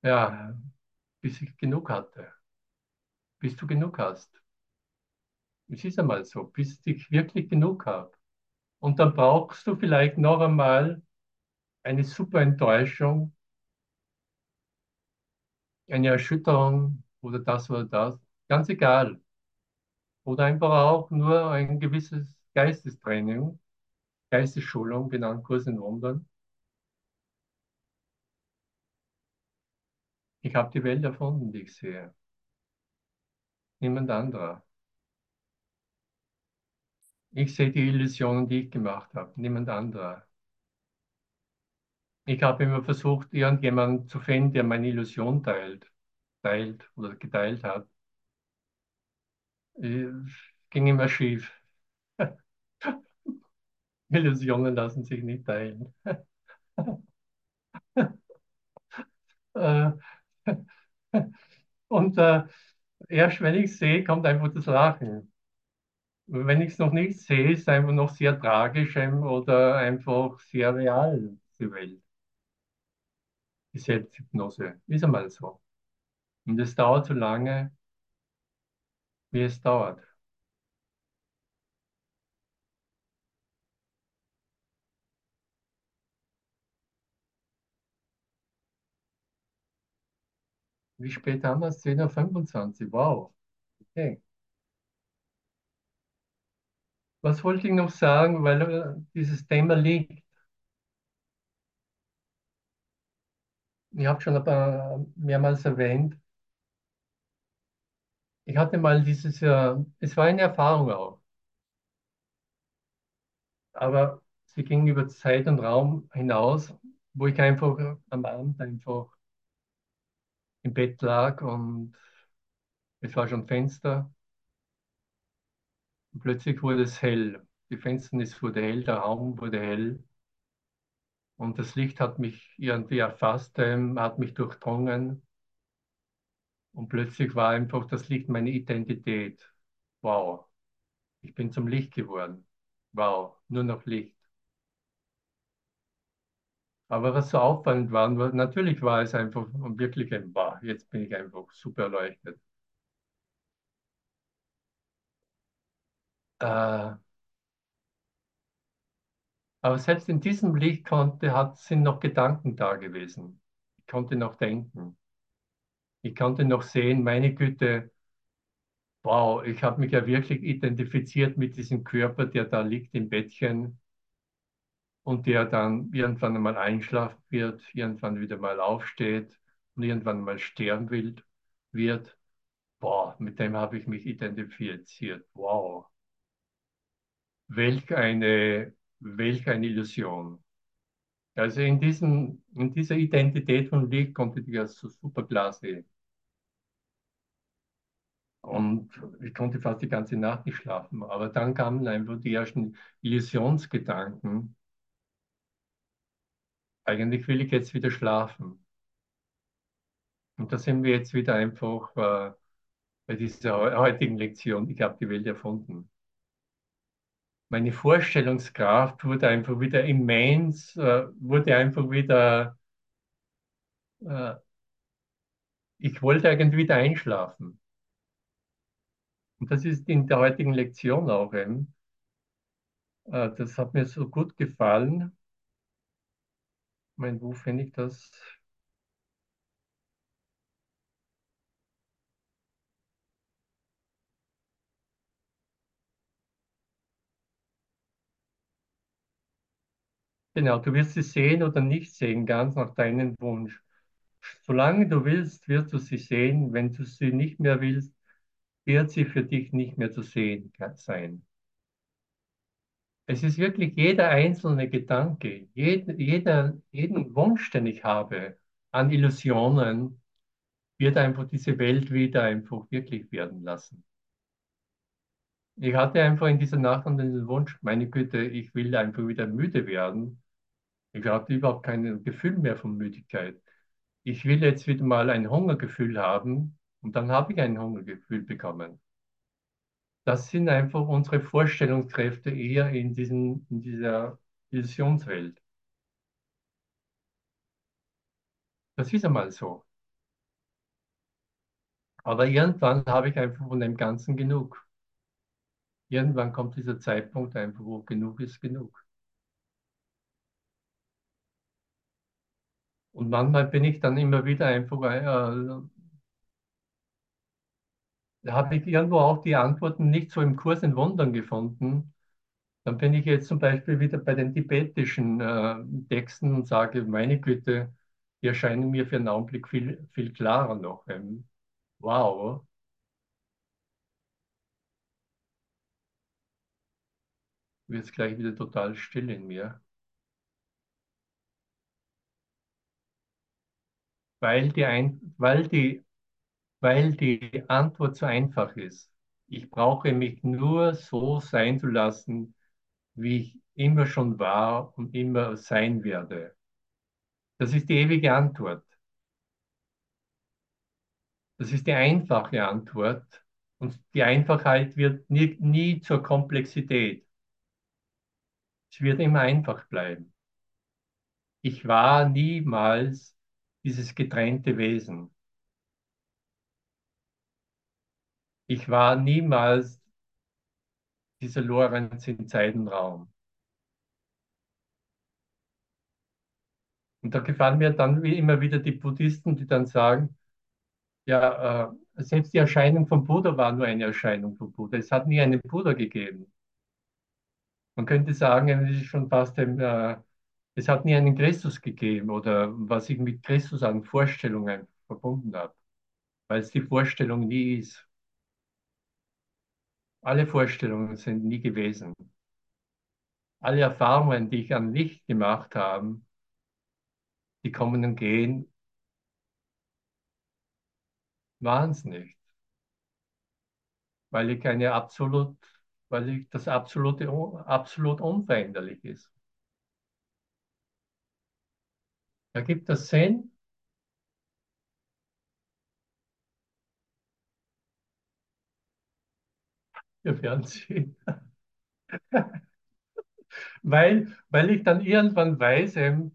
Speaker 1: ja, bis ich genug hatte. Bis du genug hast. Es ist einmal so, bis ich wirklich genug habe. Und dann brauchst du vielleicht noch einmal eine super Enttäuschung, eine Erschütterung oder das oder das. Ganz egal. Oder einfach auch nur ein gewisses Geistestraining, Geistesschulung, genannt Kurs in Wundern. Ich habe die Welt erfunden, die ich sehe. Niemand anderer. Ich sehe die Illusionen, die ich gemacht habe, niemand anderer. Ich habe immer versucht, irgendjemanden zu finden, der meine Illusion teilt, teilt oder geteilt hat. Es ging immer schief. [laughs] Illusionen lassen sich nicht teilen. [laughs] [laughs] Und äh, erst wenn ich sehe, kommt einfach das Lachen wenn ich es noch nicht sehe, ist es einfach noch sehr tragisch oder einfach sehr real, die Welt. Die Selbsthypnose. Ist einmal so. Und es dauert so lange, wie es dauert. Wie spät haben wir es? 10.25 Uhr. Wow. Okay. Was wollte ich noch sagen, weil äh, dieses Thema liegt. Ich habe schon ein paar mehrmals erwähnt. Ich hatte mal dieses, äh, es war eine Erfahrung auch. Aber sie ging über Zeit und Raum hinaus, wo ich einfach am Abend einfach im Bett lag und es war schon Fenster und plötzlich wurde es hell. Die Fensternis wurde hell, der Raum wurde hell. Und das Licht hat mich irgendwie erfasst, ähm, hat mich durchdrungen. Und plötzlich war einfach das Licht meine Identität. Wow, ich bin zum Licht geworden. Wow, nur noch Licht. Aber was so auffallend war, natürlich war es einfach wirklich ein, wow, jetzt bin ich einfach super erleuchtet. Äh, Aber selbst in diesem Licht konnte, hat, sind noch Gedanken da gewesen. Ich konnte noch denken. Ich konnte noch sehen, meine Güte, wow, ich habe mich ja wirklich identifiziert mit diesem Körper, der da liegt im Bettchen und der dann irgendwann einmal einschlafen wird, irgendwann wieder mal aufsteht und irgendwann mal sterben wird. Boah, mit dem habe ich mich identifiziert. Wow. Welch eine, welch eine Illusion. Also in, diesem, in dieser Identität von konnte ich das so super klar sehen. Und ich konnte fast die ganze Nacht nicht schlafen. Aber dann kamen einfach die ersten Illusionsgedanken. Eigentlich will ich jetzt wieder schlafen. Und da sind wir jetzt wieder einfach äh, bei dieser heutigen Lektion. Ich habe die Welt erfunden. Meine Vorstellungskraft wurde einfach wieder immens, äh, wurde einfach wieder, äh, ich wollte irgendwie wieder einschlafen. Und das ist in der heutigen Lektion auch eben. Äh, das hat mir so gut gefallen. Ich meine, wo finde ich das? Genau, du wirst sie sehen oder nicht sehen, ganz nach deinem Wunsch. Solange du willst, wirst du sie sehen. Wenn du sie nicht mehr willst, wird sie für dich nicht mehr zu sehen sein. Es ist wirklich jeder einzelne Gedanke, jeder, jeder, jeden Wunsch, den ich habe an Illusionen, wird einfach diese Welt wieder einfach wirklich werden lassen. Ich hatte einfach in dieser Nacht den Wunsch, meine Güte, ich will einfach wieder müde werden. Ich hatte überhaupt kein Gefühl mehr von Müdigkeit. Ich will jetzt wieder mal ein Hungergefühl haben und dann habe ich ein Hungergefühl bekommen. Das sind einfach unsere Vorstellungskräfte eher in, diesen, in dieser Illusionswelt. Das ist einmal so. Aber irgendwann habe ich einfach von dem Ganzen genug. Irgendwann kommt dieser Zeitpunkt einfach, wo genug ist genug. Und manchmal bin ich dann immer wieder einfach, äh, habe ich irgendwo auch die Antworten nicht so im Kurs in Wundern gefunden. Dann bin ich jetzt zum Beispiel wieder bei den tibetischen äh, Texten und sage, meine Güte, die erscheinen mir für einen Augenblick viel, viel klarer noch. Ähm, wow. Wird es gleich wieder total still in mir. Weil die, ein, weil die weil die Antwort so einfach ist. Ich brauche mich nur so sein zu lassen, wie ich immer schon war und immer sein werde. Das ist die ewige Antwort. Das ist die einfache Antwort. Und die Einfachheit wird nie, nie zur Komplexität. Es wird immer einfach bleiben. Ich war niemals dieses getrennte Wesen. Ich war niemals dieser Lorenz in Zeit und Raum. Und da gefallen mir dann wie immer wieder die Buddhisten, die dann sagen, ja, äh, selbst die Erscheinung von Buddha war nur eine Erscheinung von Buddha. Es hat nie einen Buddha gegeben. Man könnte sagen, es ist schon fast ein, äh, es hat nie einen Christus gegeben oder was ich mit Christus an Vorstellungen verbunden habe, weil es die Vorstellung nie ist. Alle Vorstellungen sind nie gewesen. Alle Erfahrungen, die ich an Licht gemacht habe, die kommen und gehen, waren es nicht. Weil ich eine absolut, weil ich das absolute, absolut unveränderlich ist. Ergibt das Sinn? Wir werden sehen. weil, weil ich dann irgendwann weiß, ähm,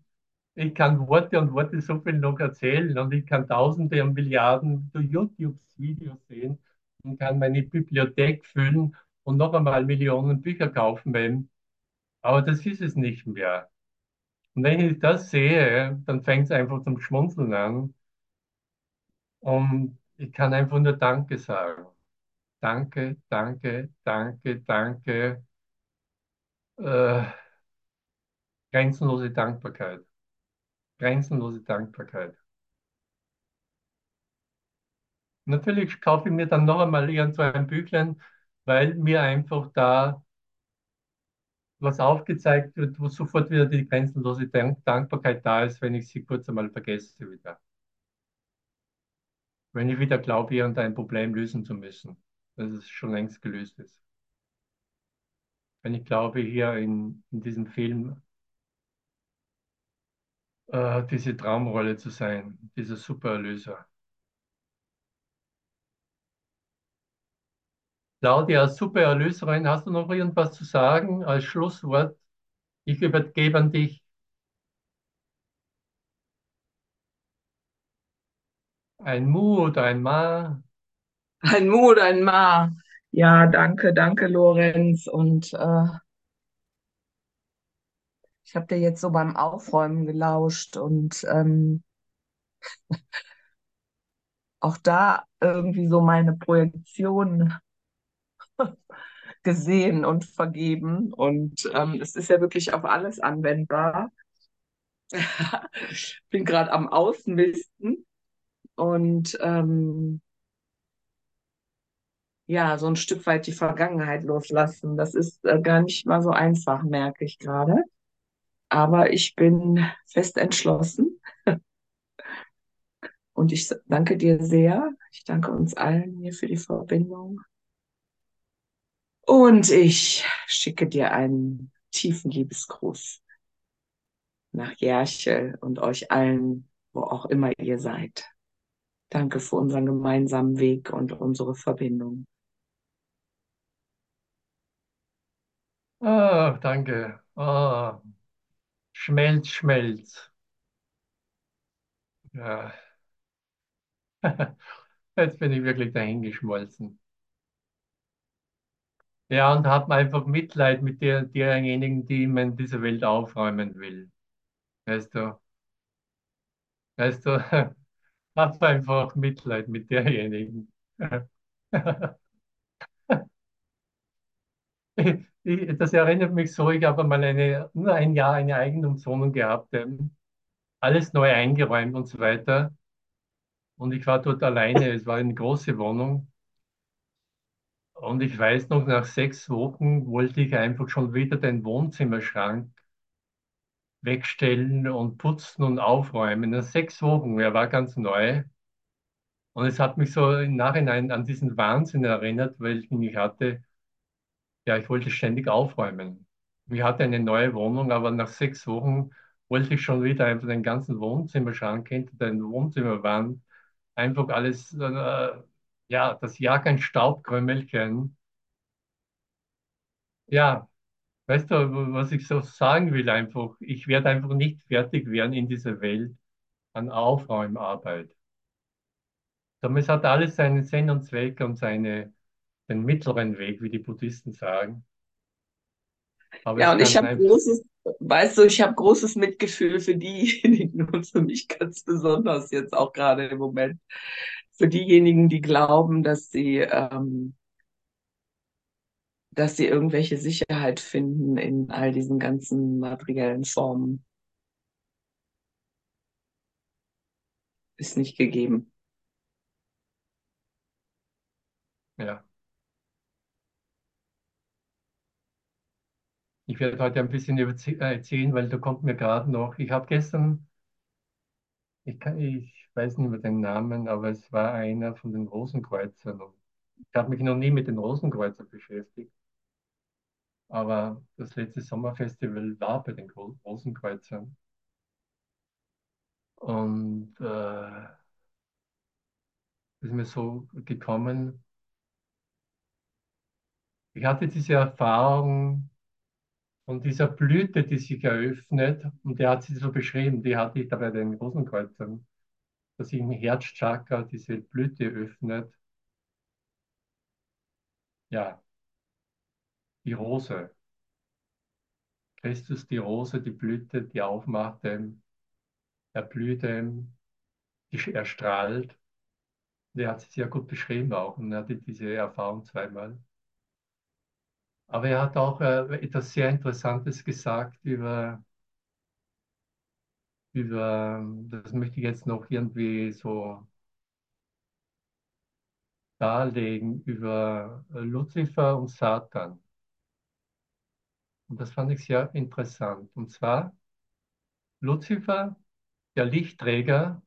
Speaker 1: ich kann Worte und Worte so viel noch erzählen und ich kann Tausende und Milliarden YouTube-Videos sehen und kann meine Bibliothek füllen und noch einmal Millionen Bücher kaufen, wenn Aber das ist es nicht mehr. Und wenn ich das sehe, dann fängt es einfach zum Schmunzeln an. Und ich kann einfach nur Danke sagen. Danke, danke, danke, danke. Äh, grenzenlose Dankbarkeit. Grenzenlose Dankbarkeit. Natürlich kaufe ich mir dann noch einmal irgend so ein Büchlein, weil mir einfach da was aufgezeigt wird, wo sofort wieder die grenzenlose Dank Dankbarkeit da ist, wenn ich sie kurz einmal vergesse wieder. Wenn ich wieder glaube, irgendein Problem lösen zu müssen, dass es schon längst gelöst ist. Wenn ich glaube, hier in, in diesem Film äh, diese Traumrolle zu sein, dieser Supererlöser. Claudia, Supererlöserin, hast du noch irgendwas zu sagen als Schlusswort? Ich übergebe an dich. Ein Mu oder ein Ma?
Speaker 4: Ein Mu oder ein Ma? Ja, danke, danke, Lorenz. Und äh, ich habe dir jetzt so beim Aufräumen gelauscht und ähm, [laughs] auch da irgendwie so meine Projektion [laughs] gesehen und vergeben. Und ähm, es ist ja wirklich auf alles anwendbar. [laughs] Bin gerade am Ausmisten und ähm, ja, so ein Stück weit die Vergangenheit loslassen. Das ist äh, gar nicht mal so einfach, merke ich gerade. Aber ich bin fest entschlossen. [laughs] Und ich danke dir sehr. Ich danke uns allen hier für die Verbindung. Und ich schicke dir einen tiefen Liebesgruß nach Jerchel und euch allen, wo auch immer ihr seid. Danke für unseren gemeinsamen Weg und unsere Verbindung.
Speaker 1: Ah, danke. Ah, schmelz, schmelz. Ja. [laughs] Jetzt bin ich wirklich dahingeschmolzen. Ja, und habe einfach Mitleid mit der, derjenigen, die man diese Welt aufräumen will. Weißt du? Weißt du, [laughs] hab einfach Mitleid mit derjenigen. [laughs] [laughs] Das erinnert mich so, ich habe mal eine, nur ein Jahr eine Eigentumswohnung gehabt, ähm, alles neu eingeräumt und so weiter. Und ich war dort alleine, es war eine große Wohnung. Und ich weiß noch, nach sechs Wochen wollte ich einfach schon wieder den Wohnzimmerschrank wegstellen und putzen und aufräumen. Nach sechs Wochen, er war ganz neu. Und es hat mich so im Nachhinein an diesen Wahnsinn erinnert, welchen ich hatte. Ja, ich wollte ständig aufräumen. Ich hatte eine neue Wohnung, aber nach sechs Wochen wollte ich schon wieder einfach den ganzen Wohnzimmerschrank hinter den Wohnzimmerwand, einfach alles, äh, ja, das Jahr kein Staubkrümelchen. Ja, weißt du, was ich so sagen will einfach, ich werde einfach nicht fertig werden in dieser Welt an Aufräumarbeit. Damit hat alles seinen Sinn und Zweck und seine, den mittleren Weg, wie die Buddhisten sagen. Aber
Speaker 4: Ja, und ich habe großes, weißt du, ich habe großes Mitgefühl für diejenigen [laughs] und für mich ganz besonders jetzt auch gerade im Moment, für diejenigen, die glauben, dass sie, ähm, dass sie irgendwelche Sicherheit finden in all diesen ganzen materiellen Formen. Ist nicht gegeben.
Speaker 1: ja. Ich werde heute ein bisschen äh, erzählen, weil da kommt mir gerade noch, ich habe gestern, ich kann, ich weiß nicht mehr den Namen, aber es war einer von den Rosenkreuzern. Ich habe mich noch nie mit den Rosenkreuzern beschäftigt, aber das letzte Sommerfestival war bei den Rosenkreuzern. Und äh, ist mir so gekommen, ich hatte diese Erfahrung von dieser Blüte, die sich eröffnet, und der hat sie so beschrieben, die hatte ich da bei den Rosenkreuzern, dass sich im Herzchakra diese Blüte öffnet. Ja, die Rose. Christus die Rose, die Blüte, die aufmachte, erblühte, die erstrahlt. Der hat sie sehr gut beschrieben auch und hatte diese Erfahrung zweimal. Aber er hat auch äh, etwas sehr Interessantes gesagt über, über, das möchte ich jetzt noch irgendwie so darlegen, über Luzifer und Satan. Und das fand ich sehr interessant. Und zwar, Luzifer, der Lichtträger,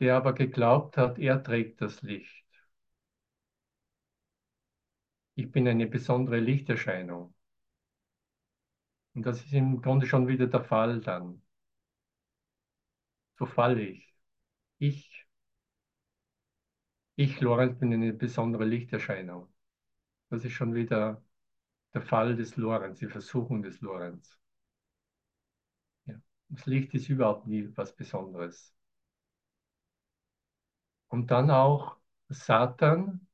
Speaker 1: der aber geglaubt hat, er trägt das Licht. Ich bin eine besondere Lichterscheinung. Und das ist im Grunde schon wieder der Fall dann. So falle ich. Ich, ich, Lorenz, bin eine besondere Lichterscheinung. Das ist schon wieder der Fall des Lorenz, die Versuchung des Lorenz. Ja. Das Licht ist überhaupt nie was Besonderes. Und dann auch Satan,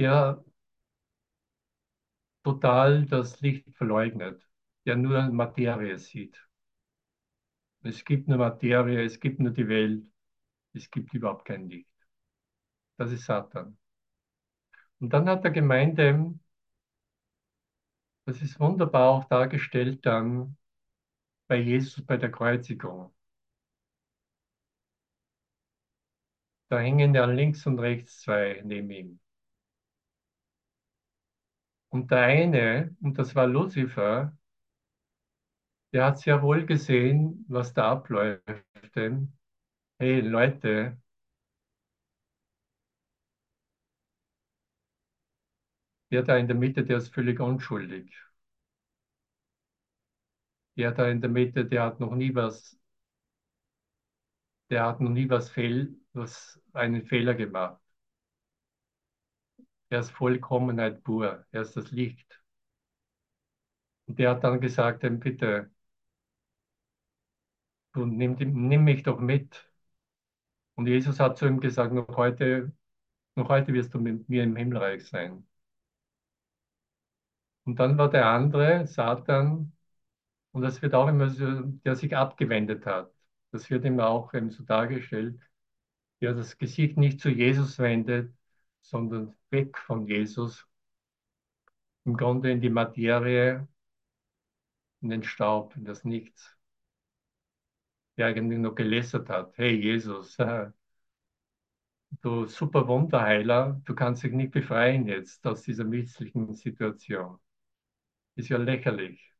Speaker 1: der total das Licht verleugnet, der nur Materie sieht. Es gibt nur Materie, es gibt nur die Welt, es gibt überhaupt kein Licht. Das ist Satan. Und dann hat der Gemeinde, das ist wunderbar auch dargestellt dann bei Jesus bei der Kreuzigung. Da hängen ja links und rechts zwei neben ihm. Und der eine, und das war Luzifer, der hat sehr wohl gesehen, was da abläuft. Hey Leute, der da in der Mitte, der ist völlig unschuldig. Der da in der Mitte, der hat noch nie was, der hat noch nie was fehl, was einen Fehler gemacht. Er ist Vollkommenheit pur, er ist das Licht. Und der hat dann gesagt, bitte, du nimm, nimm mich doch mit. Und Jesus hat zu ihm gesagt, noch heute, noch heute wirst du mit mir im Himmelreich sein. Und dann war der andere, Satan, und das wird auch immer so, der sich abgewendet hat. Das wird immer auch eben so dargestellt, der das Gesicht nicht zu Jesus wendet, sondern weg von Jesus, im Grunde in die Materie, in den Staub, in das Nichts, der eigentlich nur gelästert hat, hey Jesus, [laughs] du super Wunderheiler, du kannst dich nicht befreien jetzt aus dieser misslichen Situation. Ist ja lächerlich.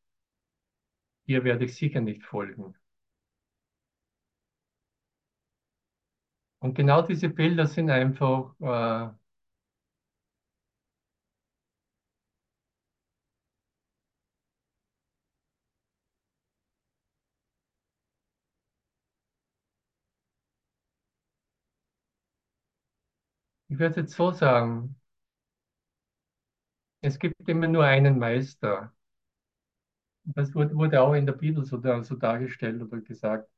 Speaker 1: Hier werde ich sicher nicht folgen. Und genau diese Bilder sind einfach äh, Ich würde jetzt so sagen, es gibt immer nur einen Meister. Das wurde auch in der Bibel so, so dargestellt oder gesagt.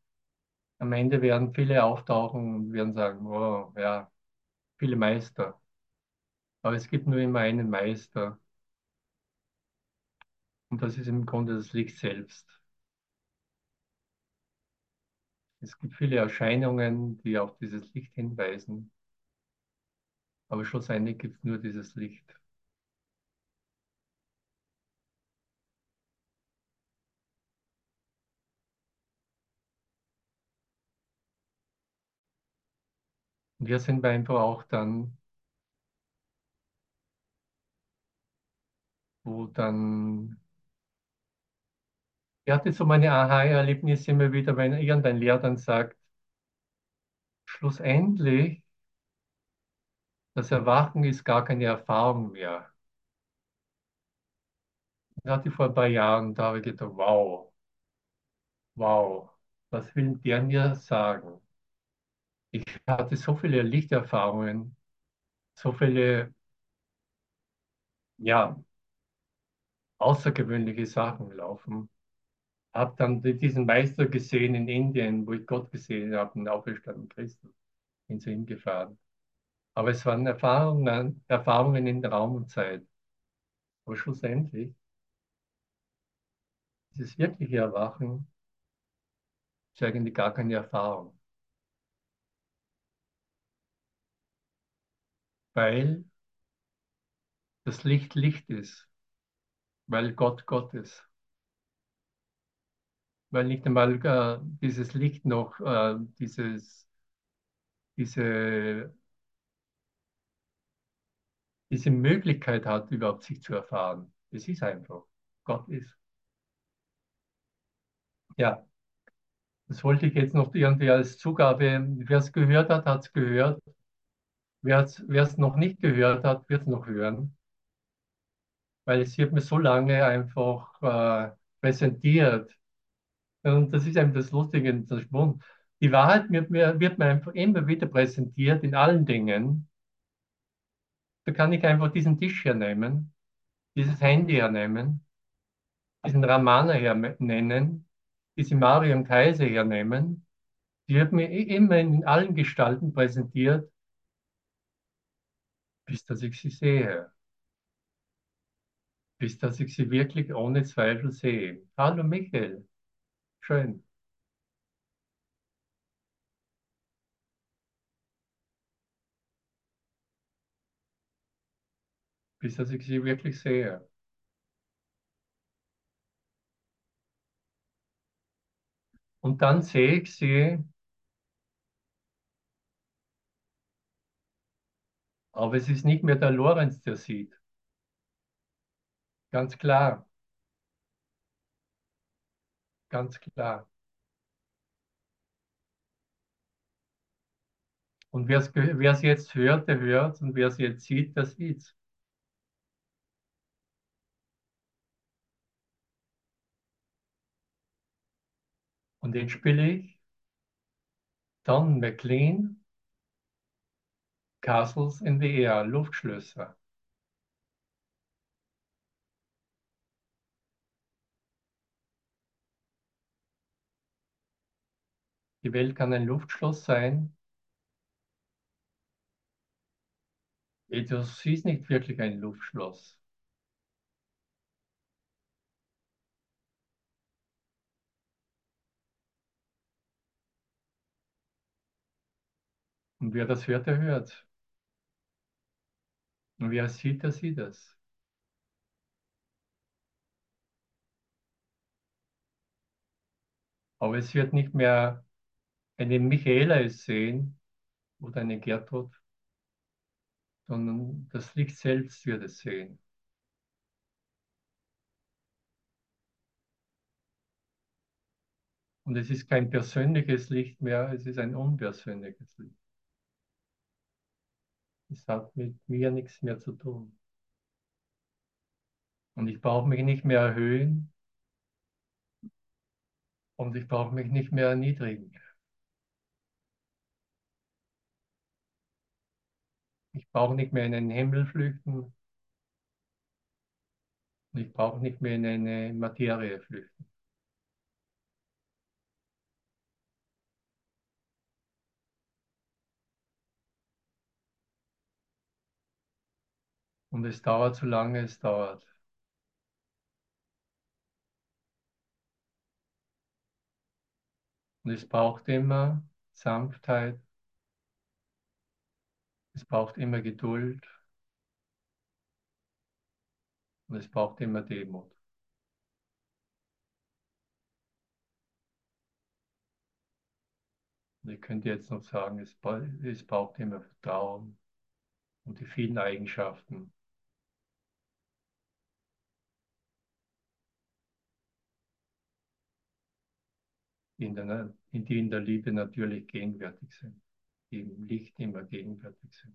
Speaker 1: Am Ende werden viele auftauchen und werden sagen, oh ja, viele Meister. Aber es gibt nur immer einen Meister. Und das ist im Grunde das Licht selbst. Es gibt viele Erscheinungen, die auf dieses Licht hinweisen. Aber schlussendlich gibt es nur dieses Licht. Und hier sind wir einfach auch dann, wo dann, ich hatte so meine Aha-Erlebnisse immer wieder, wenn irgendein Lehrer dann sagt, schlussendlich, das Erwachen ist gar keine Erfahrung mehr. Ich vor ein paar Jahren, da habe ich gedacht, wow, wow, was will der mir sagen? Ich hatte so viele Lichterfahrungen, so viele, ja, außergewöhnliche Sachen laufen. Habe dann diesen Meister gesehen in Indien, wo ich Gott gesehen habe, den auferstandenen Christus, bin zu ihm gefahren. Aber es waren Erfahrungen, Erfahrungen in Raum und Zeit. Aber schlussendlich, dieses wirkliche Erwachen ist eigentlich gar keine Erfahrung. Weil das Licht Licht ist, weil Gott Gott ist, weil nicht einmal äh, dieses Licht noch äh, dieses, diese, diese Möglichkeit hat, überhaupt sich zu erfahren. Es ist einfach, Gott ist. Ja, das wollte ich jetzt noch irgendwie als Zugabe. Wer es gehört hat, hat es gehört. Wer es noch nicht gehört hat, wird es noch hören. Weil es wird mir so lange einfach äh, präsentiert. Und das ist eben das Lustige in der Schwund. Die Wahrheit wird mir, wird mir einfach immer wieder präsentiert in allen Dingen. Da kann ich einfach diesen Tisch hernehmen, dieses Handy hernehmen, diesen Ramana hernehmen, diese Mariam Kaiser hernehmen. Die wird mir immer in allen Gestalten präsentiert, bis dass ich sie sehe. Bis dass ich sie wirklich ohne Zweifel sehe. Hallo Michael, schön. Bis dass ich sie wirklich sehe. Und dann sehe ich sie, aber es ist nicht mehr der Lorenz, der sieht. Ganz klar. Ganz klar. Und wer es jetzt hört, der hört. Und wer es jetzt sieht, der sieht Und jetzt spiele ich Don McLean, Castles in the Air, Luftschlösser. Die Welt kann ein Luftschloss sein. Du siehst nicht wirklich ein Luftschloss. Und wer das hört, der hört. Und wer sieht, der sieht es. Aber es wird nicht mehr eine Michaela sehen oder eine Gertrud, sondern das Licht selbst wird es sehen. Und es ist kein persönliches Licht mehr, es ist ein unpersönliches Licht. Es hat mit mir nichts mehr zu tun. Und ich brauche mich nicht mehr erhöhen und ich brauche mich nicht mehr erniedrigen. Ich brauche nicht mehr in den Himmel flüchten. Und ich brauche nicht mehr in eine Materie flüchten. Und es dauert, solange es dauert. Und es braucht immer Sanftheit. Es braucht immer Geduld. Und es braucht immer Demut. Und ich könnte jetzt noch sagen, es, es braucht immer Vertrauen und die vielen Eigenschaften, in der, die in der Liebe natürlich gegenwärtig sind, die im Licht immer gegenwärtig sind.